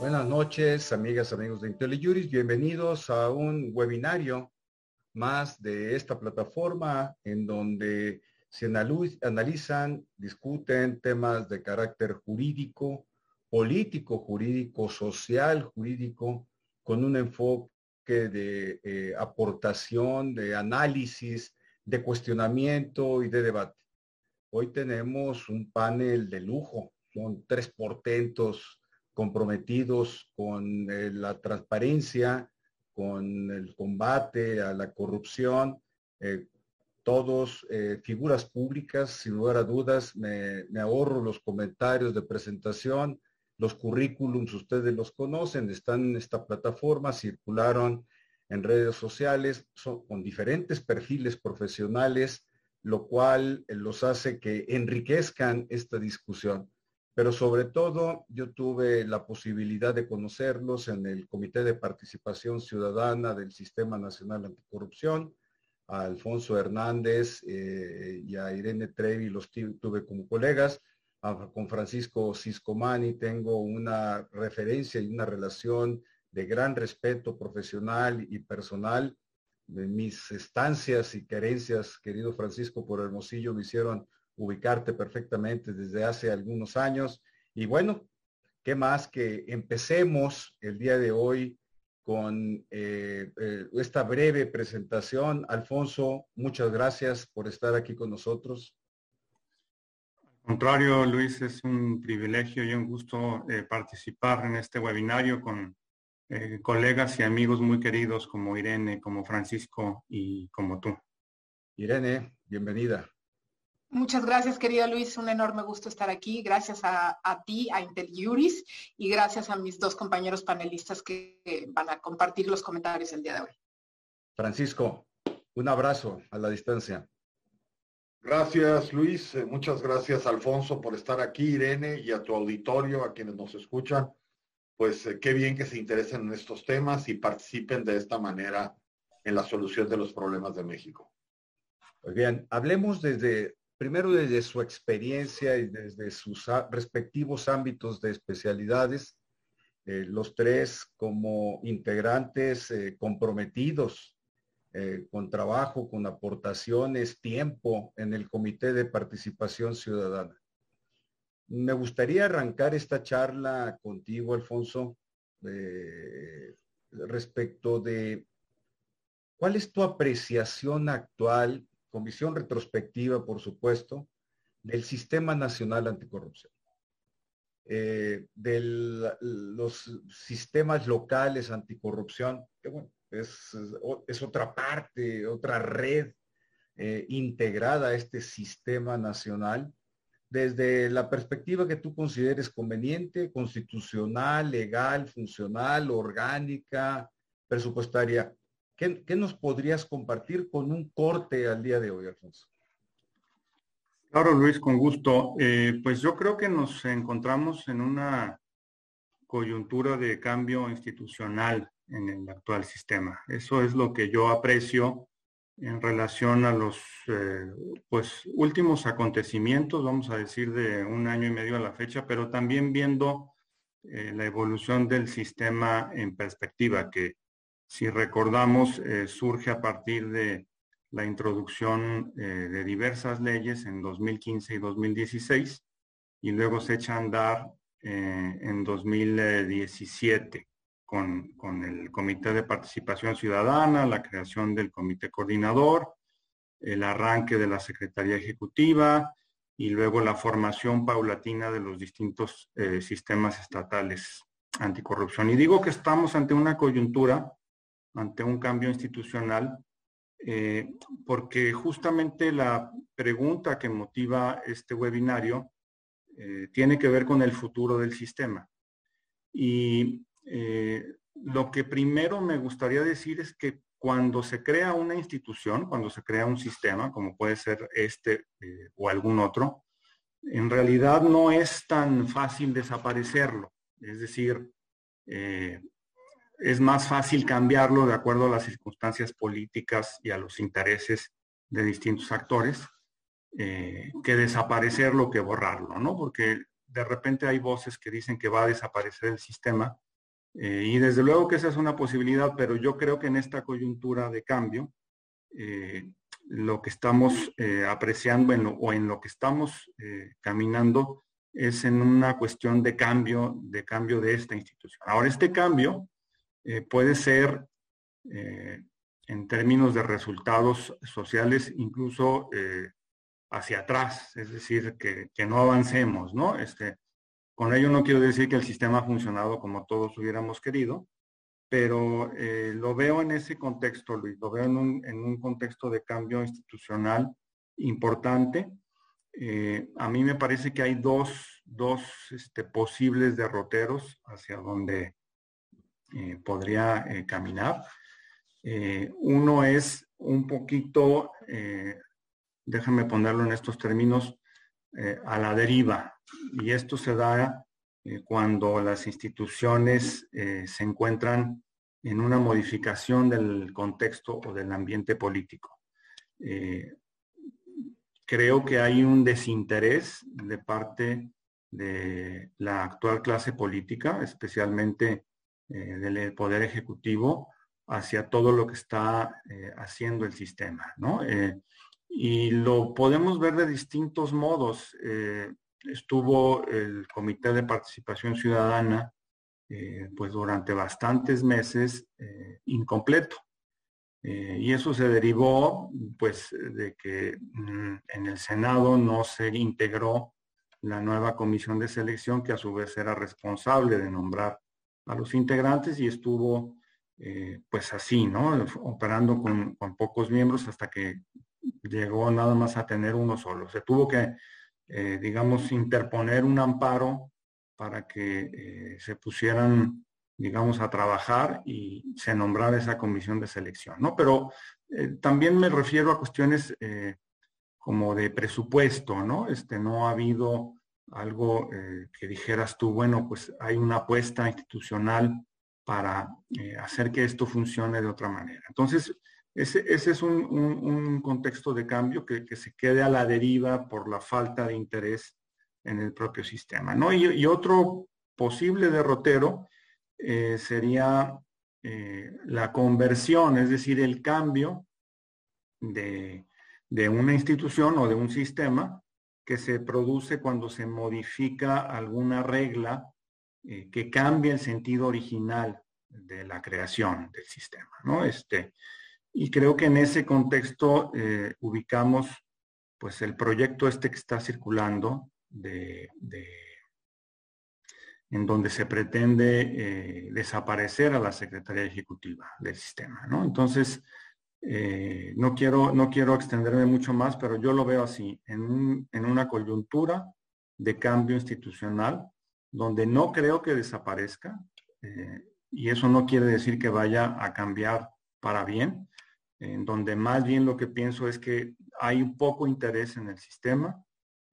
Buenas noches, amigas, amigos de IntelliJuris. Bienvenidos a un webinario más de esta plataforma en donde se analizan, discuten temas de carácter jurídico, político, jurídico, social, jurídico, con un enfoque de eh, aportación, de análisis, de cuestionamiento y de debate. Hoy tenemos un panel de lujo, son tres portentos comprometidos con eh, la transparencia, con el combate a la corrupción, eh, todos figuras públicas, sin lugar a dudas, me, me ahorro los comentarios de presentación, los currículums, ustedes los conocen, están en esta plataforma, circularon en redes sociales, son con diferentes perfiles profesionales, lo cual eh, los hace que enriquezcan esta discusión. Pero sobre todo, yo tuve la posibilidad de conocerlos en el Comité de Participación Ciudadana del Sistema Nacional Anticorrupción, a Alfonso Hernández eh, y a Irene Trevi los tuve como colegas con Francisco Ciscomani tengo una referencia y una relación de gran respeto profesional y personal. Mis estancias y querencias, querido Francisco, por Hermosillo me hicieron ubicarte perfectamente desde hace algunos años. Y bueno, ¿qué más que empecemos el día de hoy con eh, eh, esta breve presentación? Alfonso, muchas gracias por estar aquí con nosotros contrario, Luis, es un privilegio y un gusto eh, participar en este webinario con colegas y amigos muy queridos como Irene, como Francisco y como tú. Irene, bienvenida. Muchas gracias, querido Luis. Un enorme gusto estar aquí. Gracias a, ti, a IntelJuris, y gracias a mis dos compañeros panelistas que van a compartir los comentarios el día de hoy. Francisco, un abrazo a la distancia. Gracias, Luis. Eh, muchas gracias, Alfonso, por estar aquí, Irene, y a tu auditorio, a quienes nos escuchan. Pues eh, qué bien que se interesen en estos temas y participen de esta manera en la solución de los problemas de México. Muy bien, hablemos desde, primero desde su experiencia y desde sus respectivos ámbitos de especialidades, eh, los tres como integrantes comprometidos eh, con trabajo, con aportaciones, tiempo en el Comité de Participación Ciudadana. Me gustaría arrancar esta charla contigo, Alfonso, respecto de cuál es tu apreciación actual, con visión retrospectiva, por supuesto, del Sistema Nacional Anticorrupción. Eh, de los sistemas locales anticorrupción, que bueno, es, otra parte, otra red eh, integrada a este sistema nacional, desde la perspectiva que tú consideres conveniente, constitucional, legal, funcional, orgánica, presupuestaria. ¿Qué, nos podrías compartir con un corte al día de hoy, Alfonso? Claro, Luis, con gusto. Eh, pues yo creo que nos encontramos en una coyuntura de cambio institucional en el actual sistema. Eso es lo que yo aprecio en relación a los eh, pues, últimos acontecimientos, vamos a decir, de un año y medio a la fecha, pero también viendo eh, la evolución del sistema en perspectiva, que si recordamos eh, surge a partir de la introducción de diversas leyes en 2015 y 2016 y luego se echa a andar en 2017 con, el Comité de Participación Ciudadana, la creación del Comité Coordinador, el arranque de la Secretaría Ejecutiva y luego la formación paulatina de los distintos eh, sistemas estatales anticorrupción. Y digo que estamos ante una coyuntura, ante un cambio institucional, eh, porque justamente la pregunta que motiva este webinario eh, tiene que ver con el futuro del sistema. Y eh, lo que primero me gustaría decir es que cuando se crea una institución, cuando se crea un sistema, como puede ser este o algún otro, en realidad no es tan fácil desaparecerlo. Es decir, es más fácil cambiarlo de acuerdo a las circunstancias políticas y a los intereses de distintos actores que desaparecerlo, que borrarlo, ¿no? Porque de repente hay voces que dicen que va a desaparecer el sistema Eh, y desde luego que esa es una posibilidad, pero yo creo que en esta coyuntura de cambio, eh, lo que estamos eh, apreciando o en lo que estamos caminando es en una cuestión de cambio, de cambio de esta institución. Ahora, este cambio puede ser en términos de resultados sociales, incluso hacia atrás, es decir, que, que, no avancemos, ¿no? Este, con ello no quiero decir que el sistema ha funcionado como todos hubiéramos querido, pero eh, lo veo en ese contexto, Luis, lo veo en un, contexto de cambio institucional importante. Eh, a mí me parece que hay dos, dos este, posibles derroteros hacia donde eh, podría caminar. uno es un poquito, déjame ponerlo en estos términos, a la deriva, y esto se da eh, cuando las instituciones eh, se encuentran en una modificación del contexto o del ambiente político. Eh, creo que hay un desinterés de parte de la actual clase política, especialmente del Poder Ejecutivo, hacia todo lo que está haciendo el sistema. y lo podemos ver de distintos modos estuvo el Comité de Participación Ciudadana eh, pues durante bastantes meses eh, incompleto. Eh, y eso se derivó pues de que mm, en el Senado no se integró la nueva comisión de selección que a su vez era responsable de nombrar a los integrantes y estuvo pues así, ¿no? Operando con, con, pocos miembros hasta que llegó nada más a tener uno solo. Se tuvo que eh, digamos, interponer un amparo para que eh, se pusieran, digamos, a trabajar y se nombrara esa comisión de selección, ¿no? Pero eh, también me refiero a cuestiones como de presupuesto, ¿no? Este, no ha habido algo que dijeras tú, bueno, pues hay una apuesta institucional para hacer que esto funcione de otra manera. Entonces, ese, es un, contexto de cambio que, se quede a la deriva por la falta de interés en el propio sistema. ¿no? Y, otro posible derrotero eh, sería eh, la conversión, es decir, el cambio de, una institución o de un sistema que se produce cuando se modifica alguna regla eh, que cambia el sentido original de la creación del sistema. ¿no? Este, y creo que en ese contexto eh, ubicamos pues el proyecto este que está circulando de, en donde se pretende eh, desaparecer a la Secretaría Ejecutiva del sistema. ¿no? Entonces, eh, no, quiero, no quiero extenderme mucho más, pero yo lo veo así, en, en una coyuntura de cambio institucional, donde no creo que desaparezca, y eso no quiere decir que vaya a cambiar para bien, en donde más bien lo que pienso es que hay un poco interés en el sistema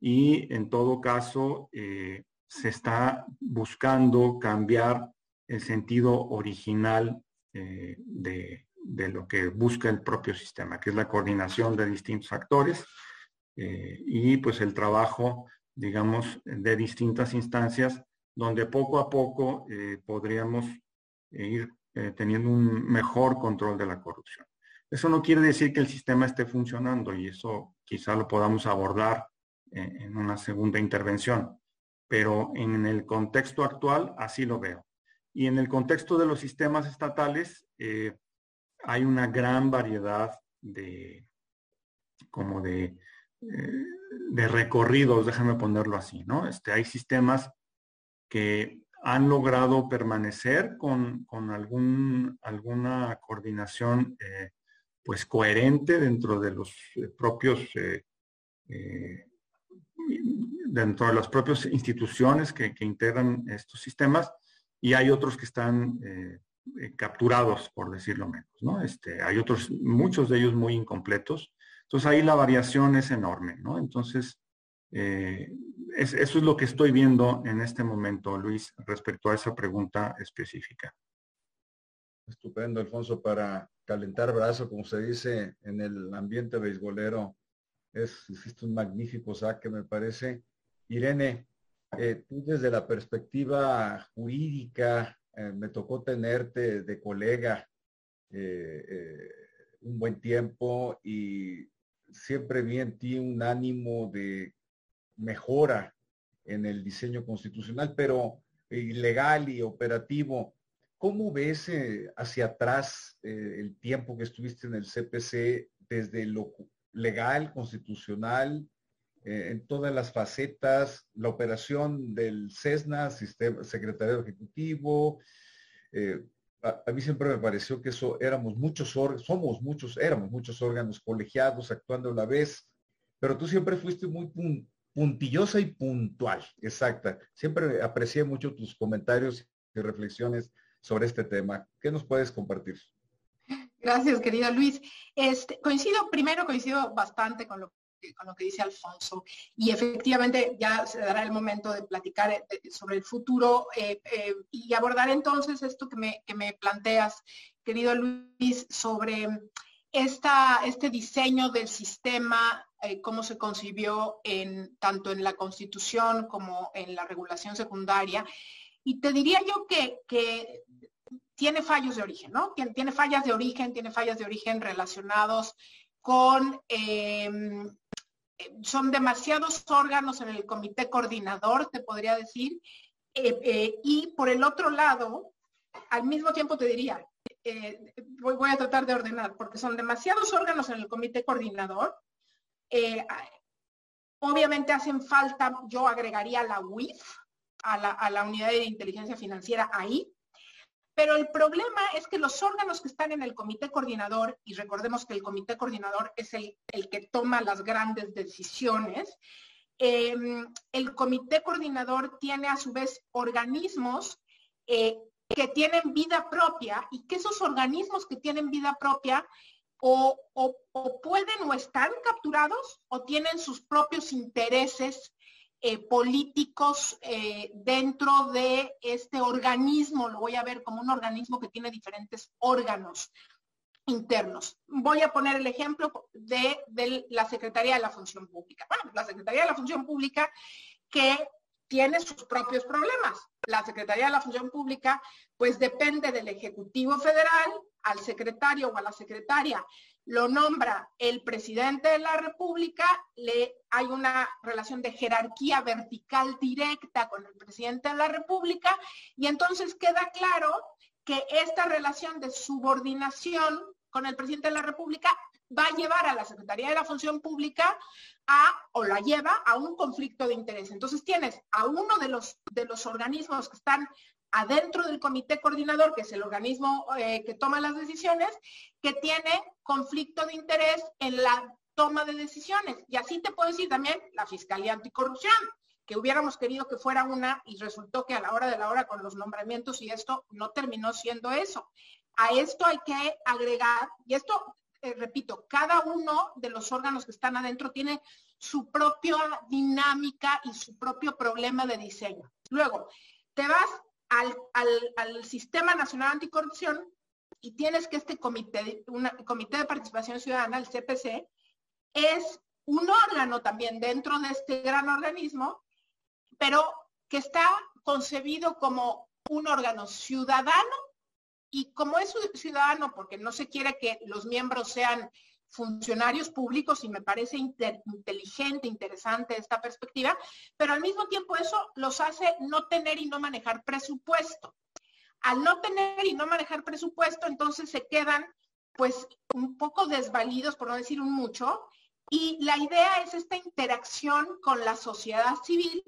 y en todo caso eh, se está buscando cambiar el sentido original eh, de, lo que busca el propio sistema, que es la coordinación de distintos actores eh, y pues el trabajo, digamos, de distintas instancias donde poco a poco podríamos ir teniendo un mejor control de la corrupción. Eso no quiere decir que el sistema esté funcionando y eso quizá lo podamos abordar en una segunda intervención, pero en el contexto actual así lo veo. Y en el contexto de los sistemas estatales eh, hay una gran variedad de, como eh, de recorridos, déjame ponerlo así, ¿no? Este, hay sistemas que han logrado permanecer con, algún, alguna coordinación eh, pues coherente dentro de los eh, propios dentro de las propias instituciones que, integran estos sistemas y hay otros que están capturados, por decirlo menos, ¿no? Este, hay otros, muchos de ellos muy incompletos. Entonces ahí la variación es enorme, ¿no? Entonces, eso es lo que estoy viendo en este momento, Luis, respecto a esa pregunta específica. Estupendo, Alfonso, para calentar brazo, como se dice en el ambiente beisbolero. Es, hiciste un magnífico saque, me parece. Irene, eh, tú desde la perspectiva jurídica, eh, me tocó tenerte de colega un buen tiempo y siempre vi en ti un ánimo de mejora en el diseño constitucional, pero legal y operativo. ¿Cómo ves hacia atrás el tiempo que estuviste en el CPC desde lo legal, constitucional, eh, en todas las facetas, la operación del CESNA, Sistema Secretario Ejecutivo. Eh, a, mí siempre me pareció que eso éramos muchos somos muchos, éramos muchos órganos colegiados actuando a la vez, pero tú siempre fuiste muy puntillosa y puntual, exacta. Siempre aprecié mucho tus comentarios y reflexiones sobre este tema. ¿Qué nos puedes compartir? Gracias, querido Luis. Este, coincido, primero coincido bastante con lo, con lo que dice Alfonso y efectivamente ya se dará el momento de platicar eh, sobre el futuro eh, eh, y abordar entonces esto que me, que me planteas, querido Luis, sobre esta, este diseño del sistema, cómo se concibió en, tanto en la Constitución como en la regulación secundaria. Y te diría yo que, que tiene fallos de origen, ¿no? Tiene, fallas de origen, tiene fallas de origen relacionados con, em, son demasiados órganos en el comité coordinador, te podría decir, eh, eh, y por el otro lado, al mismo tiempo te diría, eh, voy, a tratar de ordenar, porque son demasiados órganos en el comité coordinador. obviamente hacen falta, yo agregaría la UIF, a la, a la unidad de inteligencia financiera ahí, pero el problema es que los órganos que están en el comité coordinador, y recordemos que el comité coordinador es el, que toma las grandes decisiones, em, el comité coordinador tiene a su vez organismos eh, que tienen vida propia y que esos organismos que tienen vida propia o, pueden o están capturados o tienen sus propios intereses eh, políticos eh, dentro de este organismo, lo voy a ver como un organismo que tiene diferentes órganos internos. Voy a poner el ejemplo de, de la Secretaría de la Función Pública. Bueno, la Secretaría de la Función Pública que tiene sus propios problemas. La Secretaría de la Función Pública, pues depende del Ejecutivo Federal, al secretario o a la secretaria lo nombra el presidente de la República, le, hay una relación de jerarquía vertical directa con el presidente de la República y entonces queda claro que esta relación de subordinación con el presidente de la República va a llevar a la Secretaría de la Función Pública a, o la lleva a un conflicto de interés. Entonces tienes a uno de los, de los organismos que están adentro del comité coordinador, que es el organismo eh, que toma las decisiones, que tiene conflicto de interés en la toma de decisiones. Y así te puedo decir también la Fiscalía Anticorrupción, que hubiéramos querido que fuera una y resultó que a la hora de la hora con los nombramientos y esto no terminó siendo eso. A esto hay que agregar, y esto, eh, repito, cada uno de los órganos que están adentro tiene su propia dinámica y su propio problema de diseño. Luego, te vas al, Sistema Nacional Anticorrupción y tienes que este comité, comité de participación ciudadana, el CPC, es un órgano también dentro de este gran organismo, pero que está concebido como un órgano ciudadano. Y como es ciudadano, porque no se quiere que los miembros sean funcionarios públicos y me parece inteligente, interesante esta perspectiva, pero al mismo tiempo eso los hace no tener y no manejar presupuesto. Al no tener y no manejar presupuesto, entonces se quedan pues un poco desvalidos, por no decir un mucho, y la idea es esta interacción con la sociedad civil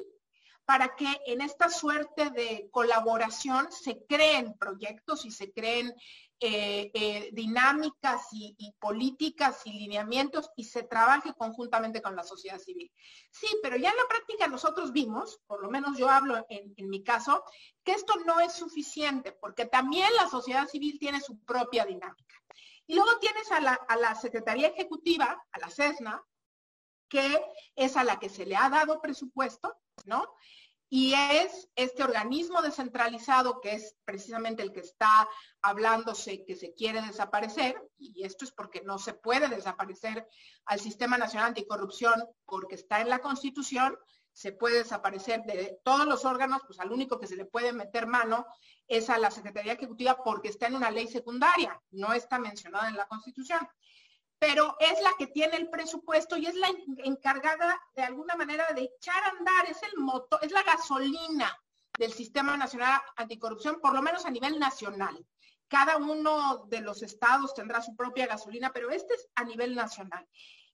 para que en esta suerte de colaboración se creen proyectos y se creen eh, eh, dinámicas y, políticas y lineamientos y se trabaje conjuntamente con la sociedad civil. Sí, pero ya en la práctica nosotros vimos, por lo menos yo hablo en, mi caso, que esto no es suficiente porque también la sociedad civil tiene su propia dinámica. Y luego tienes a la, a la Secretaría Ejecutiva, a la CESNA, que es a la que se le ha dado presupuesto, ¿no? Y es este organismo descentralizado que es precisamente el que está hablándose que se quiere desaparecer, y esto es porque no se puede desaparecer al Sistema Nacional Anticorrupción porque está en la Constitución, se puede desaparecer de todos los órganos, pues al único que se le puede meter mano es a la Secretaría Ejecutiva porque está en una ley secundaria, no está mencionada en la Constitución. Pero es la que tiene el presupuesto y es la encargada de alguna manera de echar a andar, es el motor, es la gasolina del Sistema Nacional Anticorrupción, por lo menos a nivel nacional. Cada uno de los estados tendrá su propia gasolina, pero este es a nivel nacional.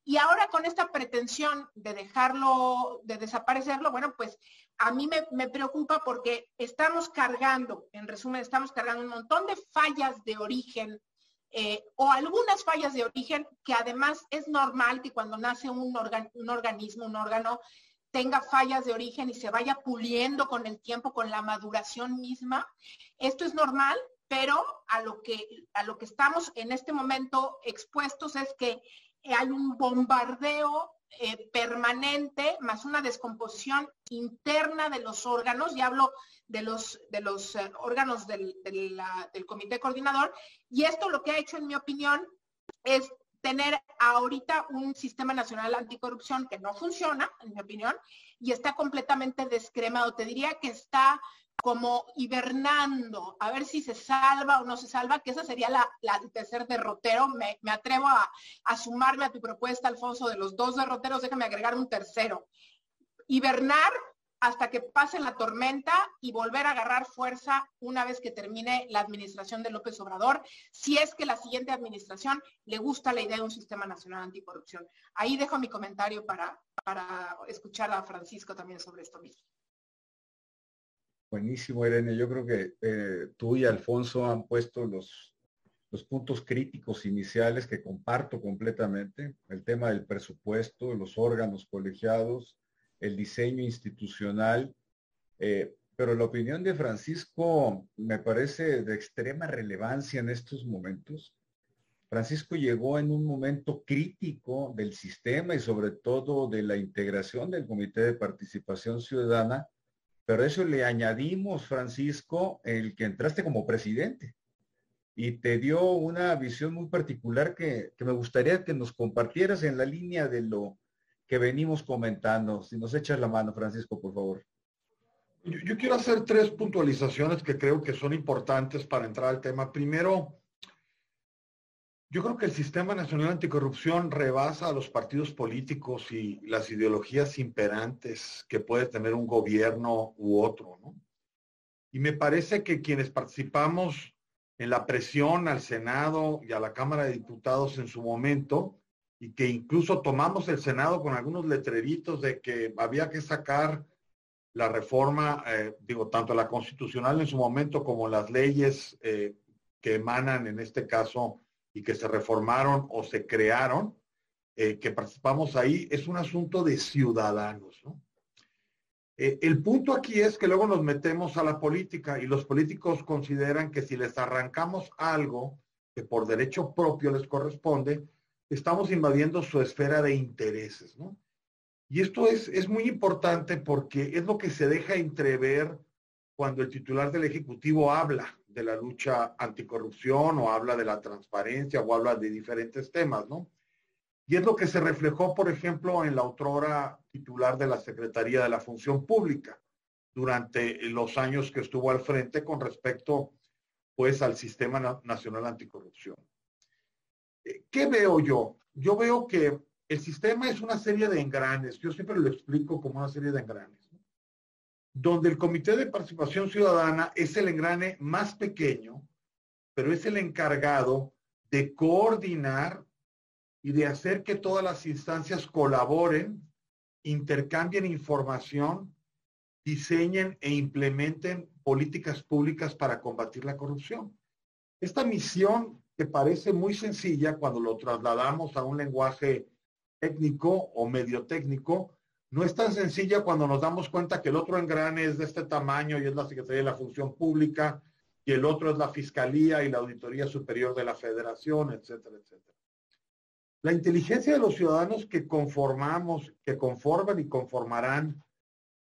Y ahora con esta pretensión de dejarlo, de desaparecerlo, bueno, pues a mí me, preocupa porque estamos cargando, en resumen, estamos cargando un montón de fallas de origen eh, o algunas fallas de origen que además es normal que cuando nace un, un organismo, un órgano, tenga fallas de origen y se vaya puliendo con el tiempo, con la maduración misma. Esto es normal, pero a lo que, a lo que estamos en este momento expuestos es que hay un bombardeo eh, permanente más una descomposición interna de los órganos, y hablo de los, de los eh, órganos del, del comité coordinador, y esto lo que ha hecho, en mi opinión, es tener ahorita un sistema nacional anticorrupción que no funciona, en mi opinión, y está completamente descremado. Te diría que está como hibernando, a ver si se salva o no se salva, que esa sería la, tercer derrotero. Me, atrevo a, a, sumarme a tu propuesta, Alfonso, de los dos derroteros, déjame agregar un tercero. Hibernar hasta que pase la tormenta y volver a agarrar fuerza una vez que termine la administración de López Obrador, si es que la siguiente administración le gusta la idea de un sistema nacional anticorrupción. Ahí dejo mi comentario para, para escuchar a Francisco también sobre esto mismo. Buenísimo, Irene. Yo creo que eh, tú y Alfonso han puesto los, los puntos críticos iniciales que comparto completamente. El tema del presupuesto, los órganos colegiados, el diseño institucional. Eh, pero la opinión de Francisco me parece de extrema relevancia en estos momentos. Francisco llegó en un momento crítico del sistema y sobre todo de la integración del Comité de Participación Ciudadana pero eso le añadimos, Francisco, el que entraste como presidente y te dio una visión muy particular que, me gustaría que nos compartieras en la línea de lo que venimos comentando. Si nos echas la mano, Francisco, por favor. yo, quiero hacer tres puntualizaciones que creo que son importantes para entrar al tema. Primero, yo creo que el Sistema Nacional Anticorrupción rebasa a los partidos políticos y las ideologías imperantes que puede tener un gobierno u otro, ¿no? Y me parece que quienes participamos en la presión al Senado y a la Cámara de Diputados en su momento, y que incluso tomamos el Senado con algunos letreritos de que había que sacar la reforma, eh, digo, tanto la constitucional en su momento como las leyes eh, que emanan en este caso y que se reformaron o se crearon, eh, que participamos ahí, es un asunto de ciudadanos. El punto aquí es que luego nos metemos a la política y los políticos consideran que si les arrancamos algo que por derecho propio les corresponde, estamos invadiendo su esfera de intereses. Y esto es, es muy importante porque es lo que se deja entrever cuando el titular del Ejecutivo habla de la lucha anticorrupción o habla de la transparencia o habla de diferentes temas, ¿no? Y es lo que se reflejó, por ejemplo, en la autora titular de la Secretaría de la Función Pública durante los años que estuvo al frente con respecto, pues, al Sistema Nacional Anticorrupción. ¿Qué veo yo? Yo veo que el sistema es una serie de engranes. Yo siempre lo explico como una serie de engranes donde el Comité de Participación Ciudadana es el engrane más pequeño, pero es el encargado de coordinar y de hacer que todas las instancias colaboren, intercambien información, diseñen e implementen políticas públicas para combatir la corrupción. Esta misión que parece muy sencilla cuando lo trasladamos a un lenguaje técnico o medio técnico, no es tan sencilla cuando nos damos cuenta que el otro engrane es de este tamaño y es la Secretaría de la Función Pública y el otro es la Fiscalía y la Auditoría Superior de la Federación, etcétera, etcétera. La inteligencia de los ciudadanos que conformamos, que conforman y conformarán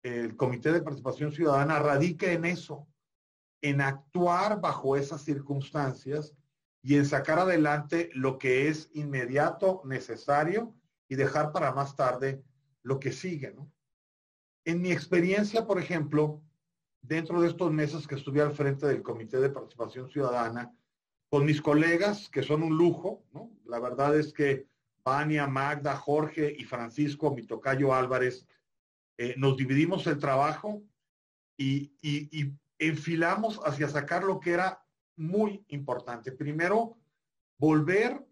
el Comité de Participación Ciudadana radica en eso, en actuar bajo esas circunstancias y en sacar adelante lo que es inmediato, necesario y dejar para más tarde lo que sigue. En mi experiencia, por ejemplo, dentro de estos meses que estuve al frente del Comité de Participación Ciudadana, con mis colegas, que son un lujo, ¿no? La verdad es que Vania, Magda, Jorge y Francisco, mi tocayo Álvarez, eh, nos dividimos el trabajo y enfilamos hacia sacar lo que era muy importante. Primero, volver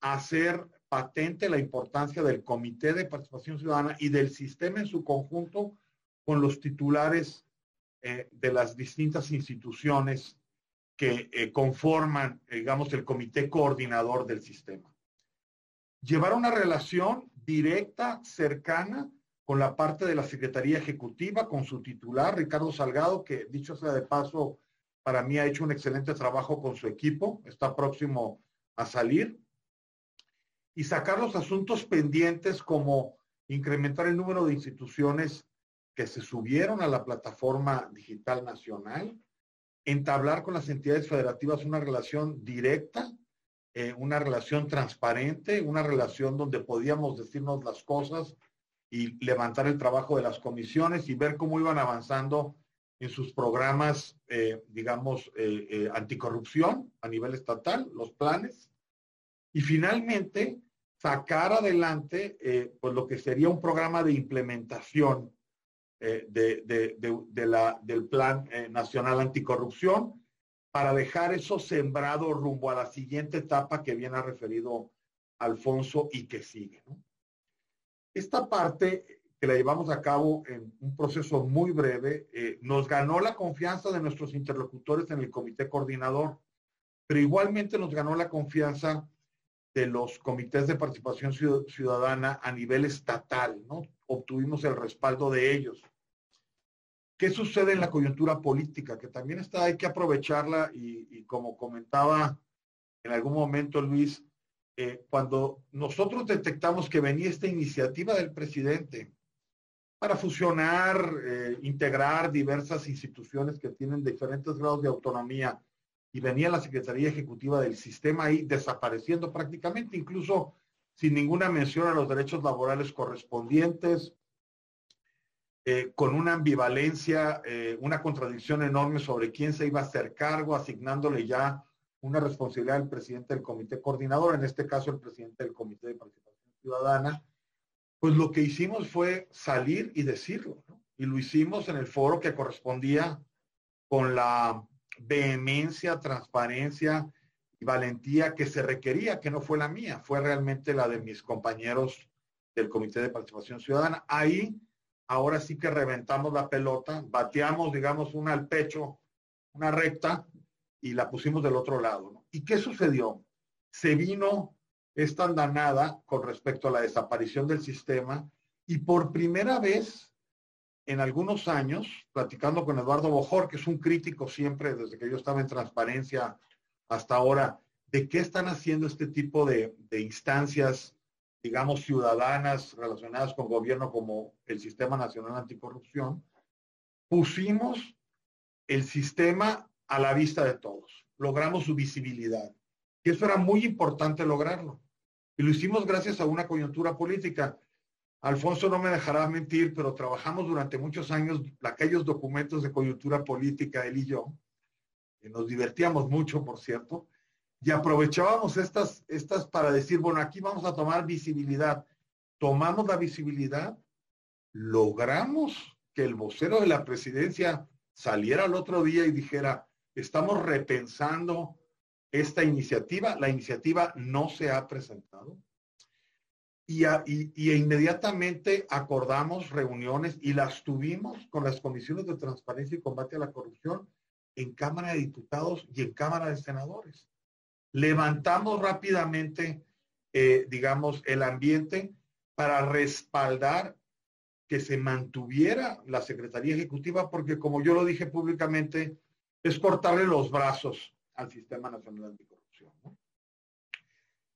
a hacer patente la importancia del Comité de Participación Ciudadana y del sistema en su conjunto con los titulares eh, de las distintas instituciones que eh, conforman, digamos, el comité coordinador del sistema. Llevar una relación directa, cercana, con la parte de la Secretaría Ejecutiva, con su titular, Ricardo Salgado, que dicho sea de paso, para mí ha hecho un excelente trabajo con su equipo, está próximo a salir, y sacar los asuntos pendientes como incrementar el número de instituciones que se subieron a la plataforma digital nacional, entablar con las entidades federativas una relación directa, eh, una relación transparente, una relación donde podíamos decirnos las cosas y levantar el trabajo de las comisiones y ver cómo iban avanzando en sus programas, eh, digamos, eh, anticorrupción a nivel estatal, los planes. Y finalmente, sacar adelante pues lo que sería un programa de implementación eh, de, la, del Plan eh, Nacional Anticorrupción para dejar eso sembrado rumbo a la siguiente etapa que viene referido Alfonso y que sigue. Esta parte que la llevamos a cabo en un proceso muy breve, eh, nos ganó la confianza de nuestros interlocutores en el comité coordinador, pero igualmente nos ganó la confianza de los comités de participación ciudadana a nivel estatal, ¿no? Obtuvimos el respaldo de ellos. ¿Qué sucede en la coyuntura política? Que también está, hay que aprovecharla y, como comentaba en algún momento Luis, eh, cuando nosotros detectamos que venía esta iniciativa del presidente para fusionar, eh, integrar diversas instituciones que tienen diferentes grados de autonomía y venía la Secretaría Ejecutiva del sistema ahí desapareciendo prácticamente, incluso sin ninguna mención a los derechos laborales correspondientes, eh, con una ambivalencia, eh, una contradicción enorme sobre quién se iba a hacer cargo, asignándole ya una responsabilidad al presidente del comité coordinador, en este caso el presidente del comité de participación ciudadana, pues lo que hicimos fue salir y decirlo, y lo hicimos en el foro que correspondía con la vehemencia, transparencia y valentía que se requería, que no fue la mía, fue realmente la de mis compañeros del Comité de Participación Ciudadana. Ahí, ahora sí que reventamos la pelota, bateamos, digamos, una al pecho, una recta, y la pusimos del otro lado. ¿Y qué sucedió? Se vino esta andanada con respecto a la desaparición del sistema y por primera vez en algunos años, platicando con Eduardo Bojor, que es un crítico siempre desde que yo estaba en transparencia hasta ahora, de qué están haciendo este tipo de, instancias, digamos, ciudadanas relacionadas con gobierno como el Sistema Nacional Anticorrupción, pusimos el sistema a la vista de todos, logramos su visibilidad. Y eso era muy importante lograrlo. Y lo hicimos gracias a una coyuntura política. Alfonso no me dejará mentir, pero trabajamos durante muchos años aquellos documentos de coyuntura política, él y yo, y nos divertíamos mucho, por cierto, y aprovechábamos estas, estas para decir, bueno, aquí vamos a tomar visibilidad. Tomamos la visibilidad, logramos que el vocero de la presidencia saliera el otro día y dijera, estamos repensando esta iniciativa, la iniciativa no se ha presentado y, inmediatamente acordamos reuniones y las tuvimos con las comisiones de transparencia y combate a la corrupción en Cámara de Diputados y en Cámara de Senadores. Levantamos rápidamente, eh, digamos, el ambiente para respaldar que se mantuviera la Secretaría Ejecutiva, porque como yo lo dije públicamente, es cortarle los brazos al Sistema Nacional Anticorrupción.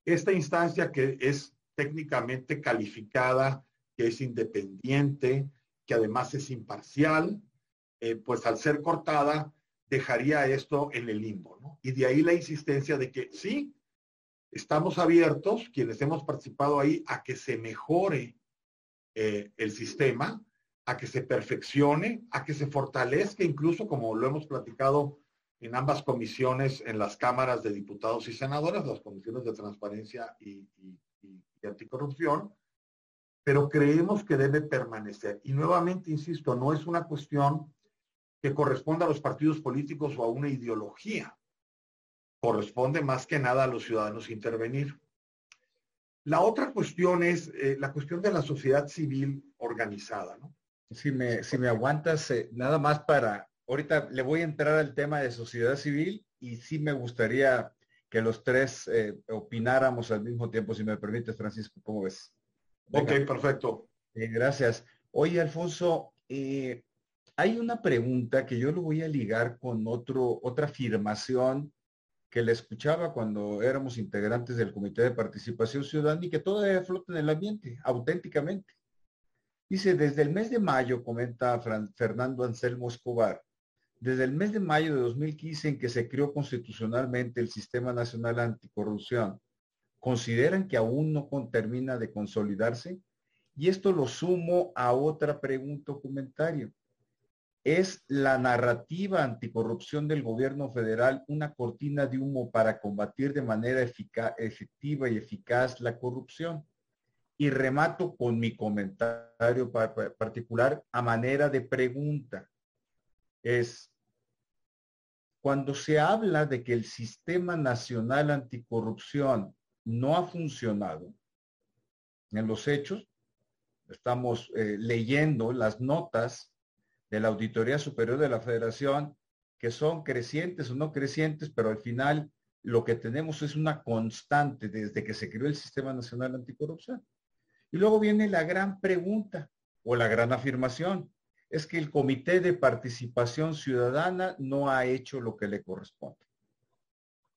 Esta instancia que es técnicamente calificada, que es independiente, que además es imparcial, eh, pues al ser cortada dejaría esto en el limbo, ¿no? Y de ahí la insistencia de que sí, estamos abiertos, quienes hemos participado ahí, a que se mejore eh, el sistema, a que se perfeccione, a que se fortalezca, incluso como lo hemos platicado en ambas comisiones, en las cámaras de diputados y senadores, las comisiones de transparencia y, anticorrupción, pero creemos que debe permanecer. Y nuevamente, insisto, no es una cuestión que corresponda a los partidos políticos o a una ideología. Corresponde más que nada a los ciudadanos intervenir. La otra cuestión es eh, la cuestión de la sociedad civil organizada, ¿no? Si me, si me aguantas, eh, nada más para, ahorita le voy a entrar al tema de sociedad civil y sí me gustaría que los tres eh, opináramos al mismo tiempo, si me permites, Francisco, ¿cómo ves? Ok, perfecto. gracias. Oye, Alfonso, hay una pregunta que yo lo voy a ligar con otro, otra afirmación que le escuchaba cuando éramos integrantes del Comité de Participación Ciudadana y que todavía flota en el ambiente, auténticamente. Dice, desde el mes de mayo, comenta Fernando Anselmo Escobar, desde el mes de mayo de 2015 en que se creó constitucionalmente el Sistema Nacional Anticorrupción, ¿consideran que aún no termina de consolidarse? Y esto lo sumo a otra pregunta o comentario. ¿Es la narrativa anticorrupción del gobierno federal una cortina de humo para combatir de manera efectiva y eficaz la corrupción? Y remato con mi comentario particular a manera de pregunta. Es, cuando se habla de que el Sistema Nacional Anticorrupción no ha funcionado, en los hechos, estamos eh, leyendo las notas de la Auditoría Superior de la Federación, que son crecientes o no crecientes, pero al final lo que tenemos es una constante desde que se creó el Sistema Nacional Anticorrupción. Y luego viene la gran pregunta o la gran afirmación. Es que el Comité de Participación Ciudadana no ha hecho lo que le corresponde.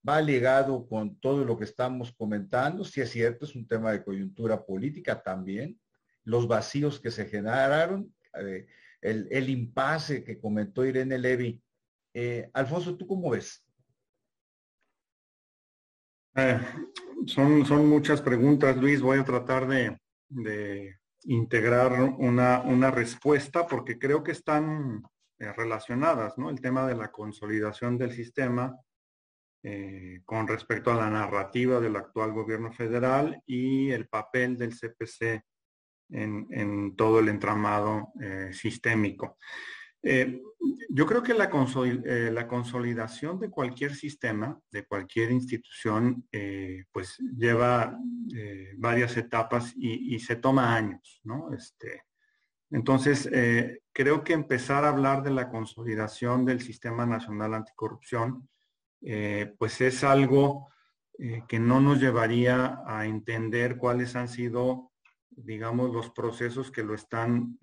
Va ligado con todo lo que estamos comentando. Si es cierto, es un tema de coyuntura política también. Los vacíos que se generaron, eh, el, impasse que comentó Irene Levy. Eh, Alfonso, ¿tú cómo ves? Eh, son, son muchas preguntas, Luis. Voy a tratar de, de integrar una, respuesta porque creo que están eh, relacionadas, ¿no? El tema de la consolidación del sistema eh, con respecto a la narrativa del actual gobierno federal y el papel del CPC en, todo el entramado eh, sistémico. Eh, yo creo que la, eh, la, consolidación de cualquier sistema, de cualquier institución, eh, pues lleva varias etapas y, se toma años, ¿no? Este, entonces, creo que empezar a hablar de la consolidación del Sistema Nacional Anticorrupción, pues es algo que no nos llevaría a entender cuáles han sido, digamos, los procesos que lo están,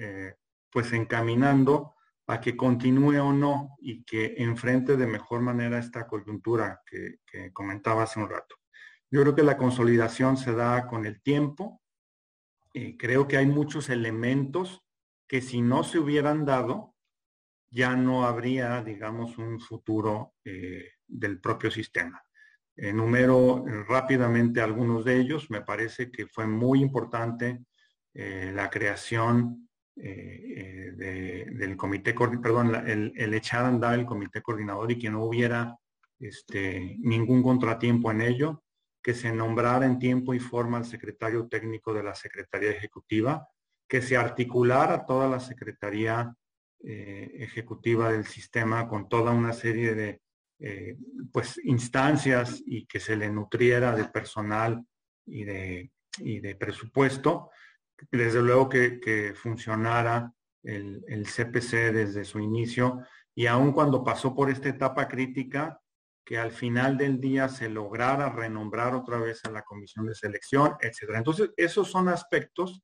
pues, encaminando a que continúe o no y que enfrente de mejor manera esta coyuntura que, comentaba hace un rato. Yo creo que la consolidación se da con el tiempo. y creo que hay muchos elementos que si no se hubieran dado, ya no habría, digamos, un futuro eh, del propio sistema. Enumero eh, rápidamente algunos de ellos. Me parece que fue muy importante eh, la creación eh, eh, del comité, perdón, el, el, echar el comité coordinador y que no hubiera este, ningún contratiempo en ello, que se nombrara en tiempo y forma al secretario técnico de la Secretaría Ejecutiva, que se articulara toda la Secretaría eh, Ejecutiva del sistema con toda una serie de pues instancias y que se le nutriera de personal y de, y de presupuesto desde luego que, funcionara el, CPC desde su inicio y aun cuando pasó por esta etapa crítica, que al final del día se lograra renombrar otra vez a la comisión de selección, etcétera. Entonces, esos son aspectos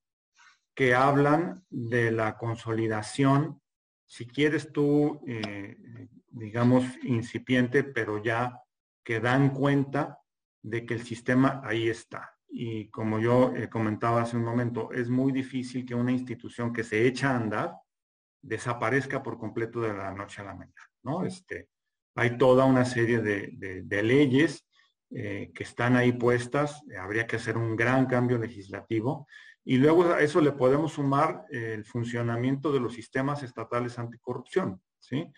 que hablan de la consolidación, si quieres tú, eh, digamos, incipiente, pero ya que dan cuenta de que el sistema ahí está y como yo eh, comentaba hace un momento, es muy difícil que una institución que se echa a andar desaparezca por completo de la noche a la mañana, ¿no? Este, hay toda una serie de, leyes eh, que están ahí puestas, habría que hacer un gran cambio legislativo Y luego a eso le podemos sumar el funcionamiento de los sistemas estatales anticorrupción, ¿sí?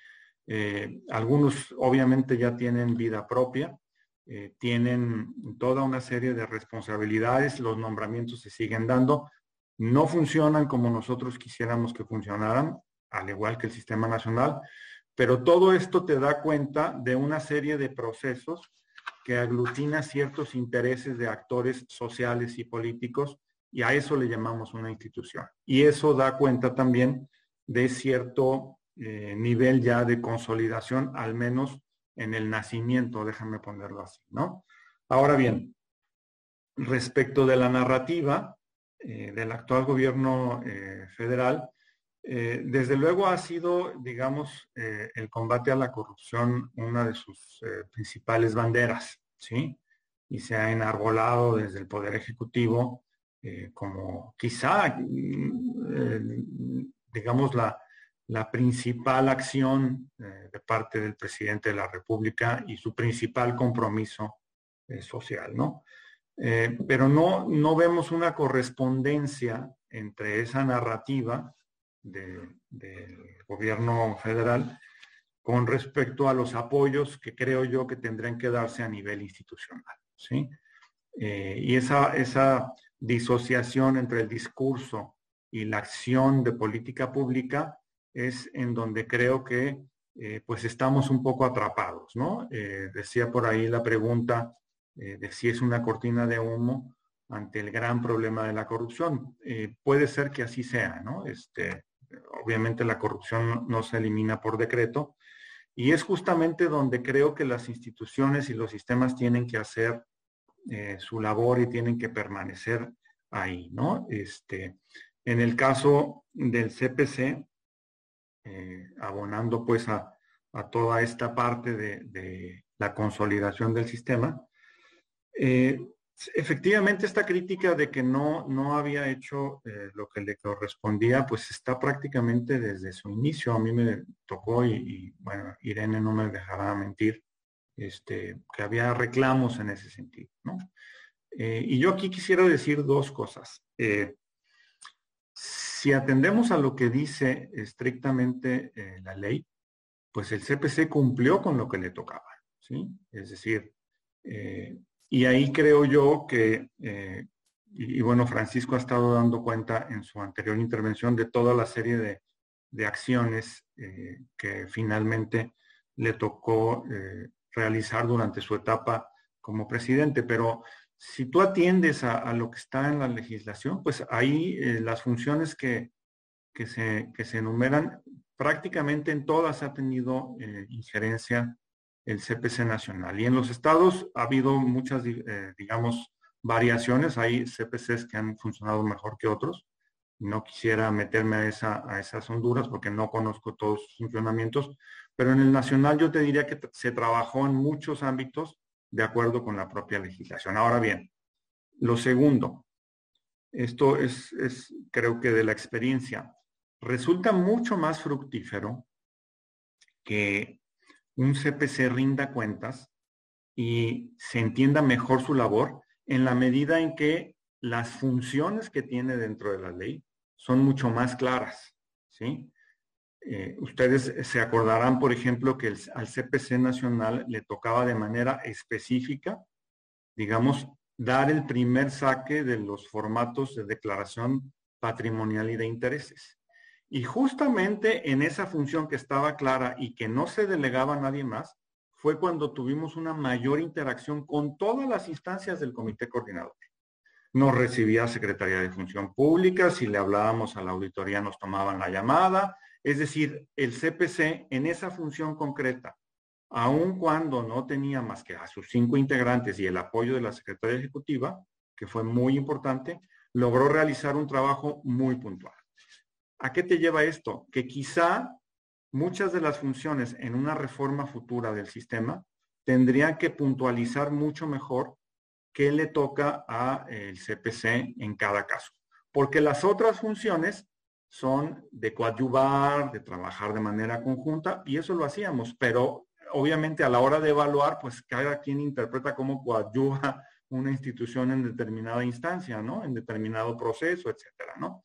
Eh, algunos obviamente ya tienen vida propia, eh, tienen toda una serie de responsabilidades, los nombramientos se siguen dando, no funcionan como nosotros quisiéramos que funcionaran, al igual que el sistema nacional, pero todo esto te da cuenta de una serie de procesos que aglutina ciertos intereses de actores sociales y políticos y a eso le llamamos una institución. Y eso da cuenta también de cierto eh, nivel ya de consolidación, al menos en el nacimiento, déjame ponerlo así, ¿no? Ahora bien, respecto de la narrativa eh, del actual gobierno eh, federal, desde luego ha sido, digamos, el combate a la corrupción una de sus principales banderas, ¿sí? Y se ha enarbolado desde el Poder Ejecutivo eh, como quizá, eh, digamos, la, principal acción eh, de parte del presidente de la República y su principal compromiso social, ¿no? pero no, no vemos una correspondencia entre esa narrativa del gobierno federal con respecto a los apoyos que creo yo que tendrían que darse a nivel institucional, ¿sí? y esa, esa disociación entre el discurso y la acción de política pública es en donde creo que eh, pues estamos un poco atrapados, ¿no? Eh, decía por ahí la pregunta eh, de si es una cortina de humo ante el gran problema de la corrupción. puede ser que así sea, ¿no? Este, obviamente la corrupción no se elimina por decreto y es justamente donde creo que las instituciones y los sistemas tienen que hacer su labor y tienen que permanecer ahí, ¿no? Este, en el caso del CPC, eh, abonando pues a, toda esta parte de, la consolidación del sistema, eh, efectivamente esta crítica de que no, no había hecho lo que le correspondía, pues está prácticamente desde su inicio. A mí me tocó y, bueno, Irene no me dejará mentir, este, que había reclamos en ese sentido. Eh, y yo aquí quisiera decir dos cosas. Eh, si atendemos a lo que dice estrictamente eh, la ley, pues el CPC cumplió con lo que le tocaba, ¿sí? Es decir, y ahí creo yo que, y, bueno, Francisco ha estado dando cuenta en su anterior intervención de toda la serie de, de acciones que finalmente le tocó realizar durante su etapa como presidente, pero si tú atiendes a, lo que está en la legislación, pues ahí eh, las funciones que, que, se, que se enumeran, prácticamente en todas ha tenido eh, injerencia el CPC nacional. Y en los estados ha habido muchas, eh, digamos, variaciones. Hay CPCs que han funcionado mejor que otros. No quisiera meterme a, esa, a esas honduras porque no conozco todos sus funcionamientos, pero en el nacional yo te diría que se trabajó en muchos ámbitos de acuerdo con la propia legislación. Ahora bien, lo segundo, esto es, es creo que de la experiencia, resulta mucho más fructífero que un CPC rinda cuentas y se entienda mejor su labor en la medida en que las funciones que tiene dentro de la ley son mucho más claras, ¿sí? Eh, ustedes se acordarán, por ejemplo, que al CPC nacional le tocaba de manera específica, digamos, dar el primer saque de los formatos de declaración patrimonial y de intereses. Y justamente en esa función que estaba clara y que no se delegaba a nadie más, fue cuando tuvimos una mayor interacción con todas las instancias del comité coordinador. Nos recibía Secretaría de Función Pública, si le hablábamos a la auditoría nos tomaban la llamada, es decir, el CPC en esa función concreta, aun cuando no tenía más que a sus cinco integrantes y el apoyo de la Secretaría Ejecutiva, que fue muy importante, logró realizar un trabajo muy puntual. ¿A qué te lleva esto? Que quizá muchas de las funciones en una reforma futura del sistema tendrían que puntualizar mucho mejor qué le toca al CPC en cada caso. Porque las otras funciones son de coadyuvar, de trabajar de manera conjunta, y eso lo hacíamos, pero obviamente a la hora de evaluar, pues cada quien interpreta cómo coadyuva una institución en determinada instancia, ¿no? En determinado proceso, etcétera, ¿no?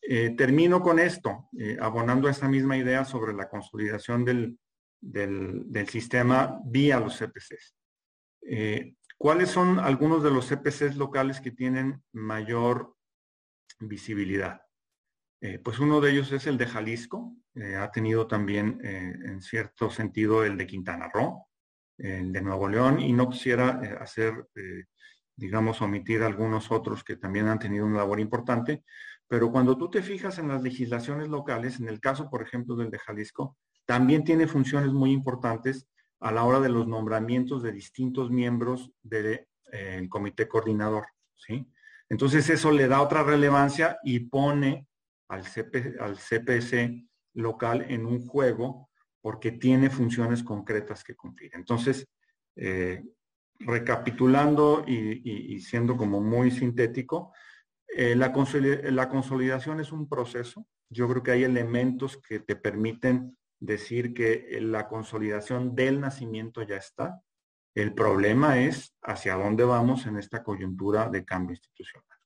Eh, termino con esto, eh, abonando esa misma idea sobre la consolidación del, del, sistema vía los CPCs. Eh, ¿Cuáles son algunos de los CPCs locales que tienen mayor visibilidad? Pues uno de ellos es el de Jalisco, ha tenido también en cierto sentido el de Quintana Roo, el de Nuevo León, y no quisiera hacer digamos, omitir algunos otros que también han tenido una labor importante, pero cuando tú te fijas en las legislaciones locales, en el caso, por ejemplo, del de Jalisco, también tiene funciones muy importantes a la hora de los nombramientos de distintos miembros del eh, comité coordinador, ¿sí? Entonces eso le da otra relevancia y pone al, al CPC local en un juego porque tiene funciones concretas que cumplir. Entonces, eh, recapitulando y, siendo como muy sintético, eh, la, consolidación es un proceso. Yo creo que hay elementos que te permiten decir que la consolidación del nacimiento ya está. El problema es hacia dónde vamos en esta coyuntura de cambio institucional.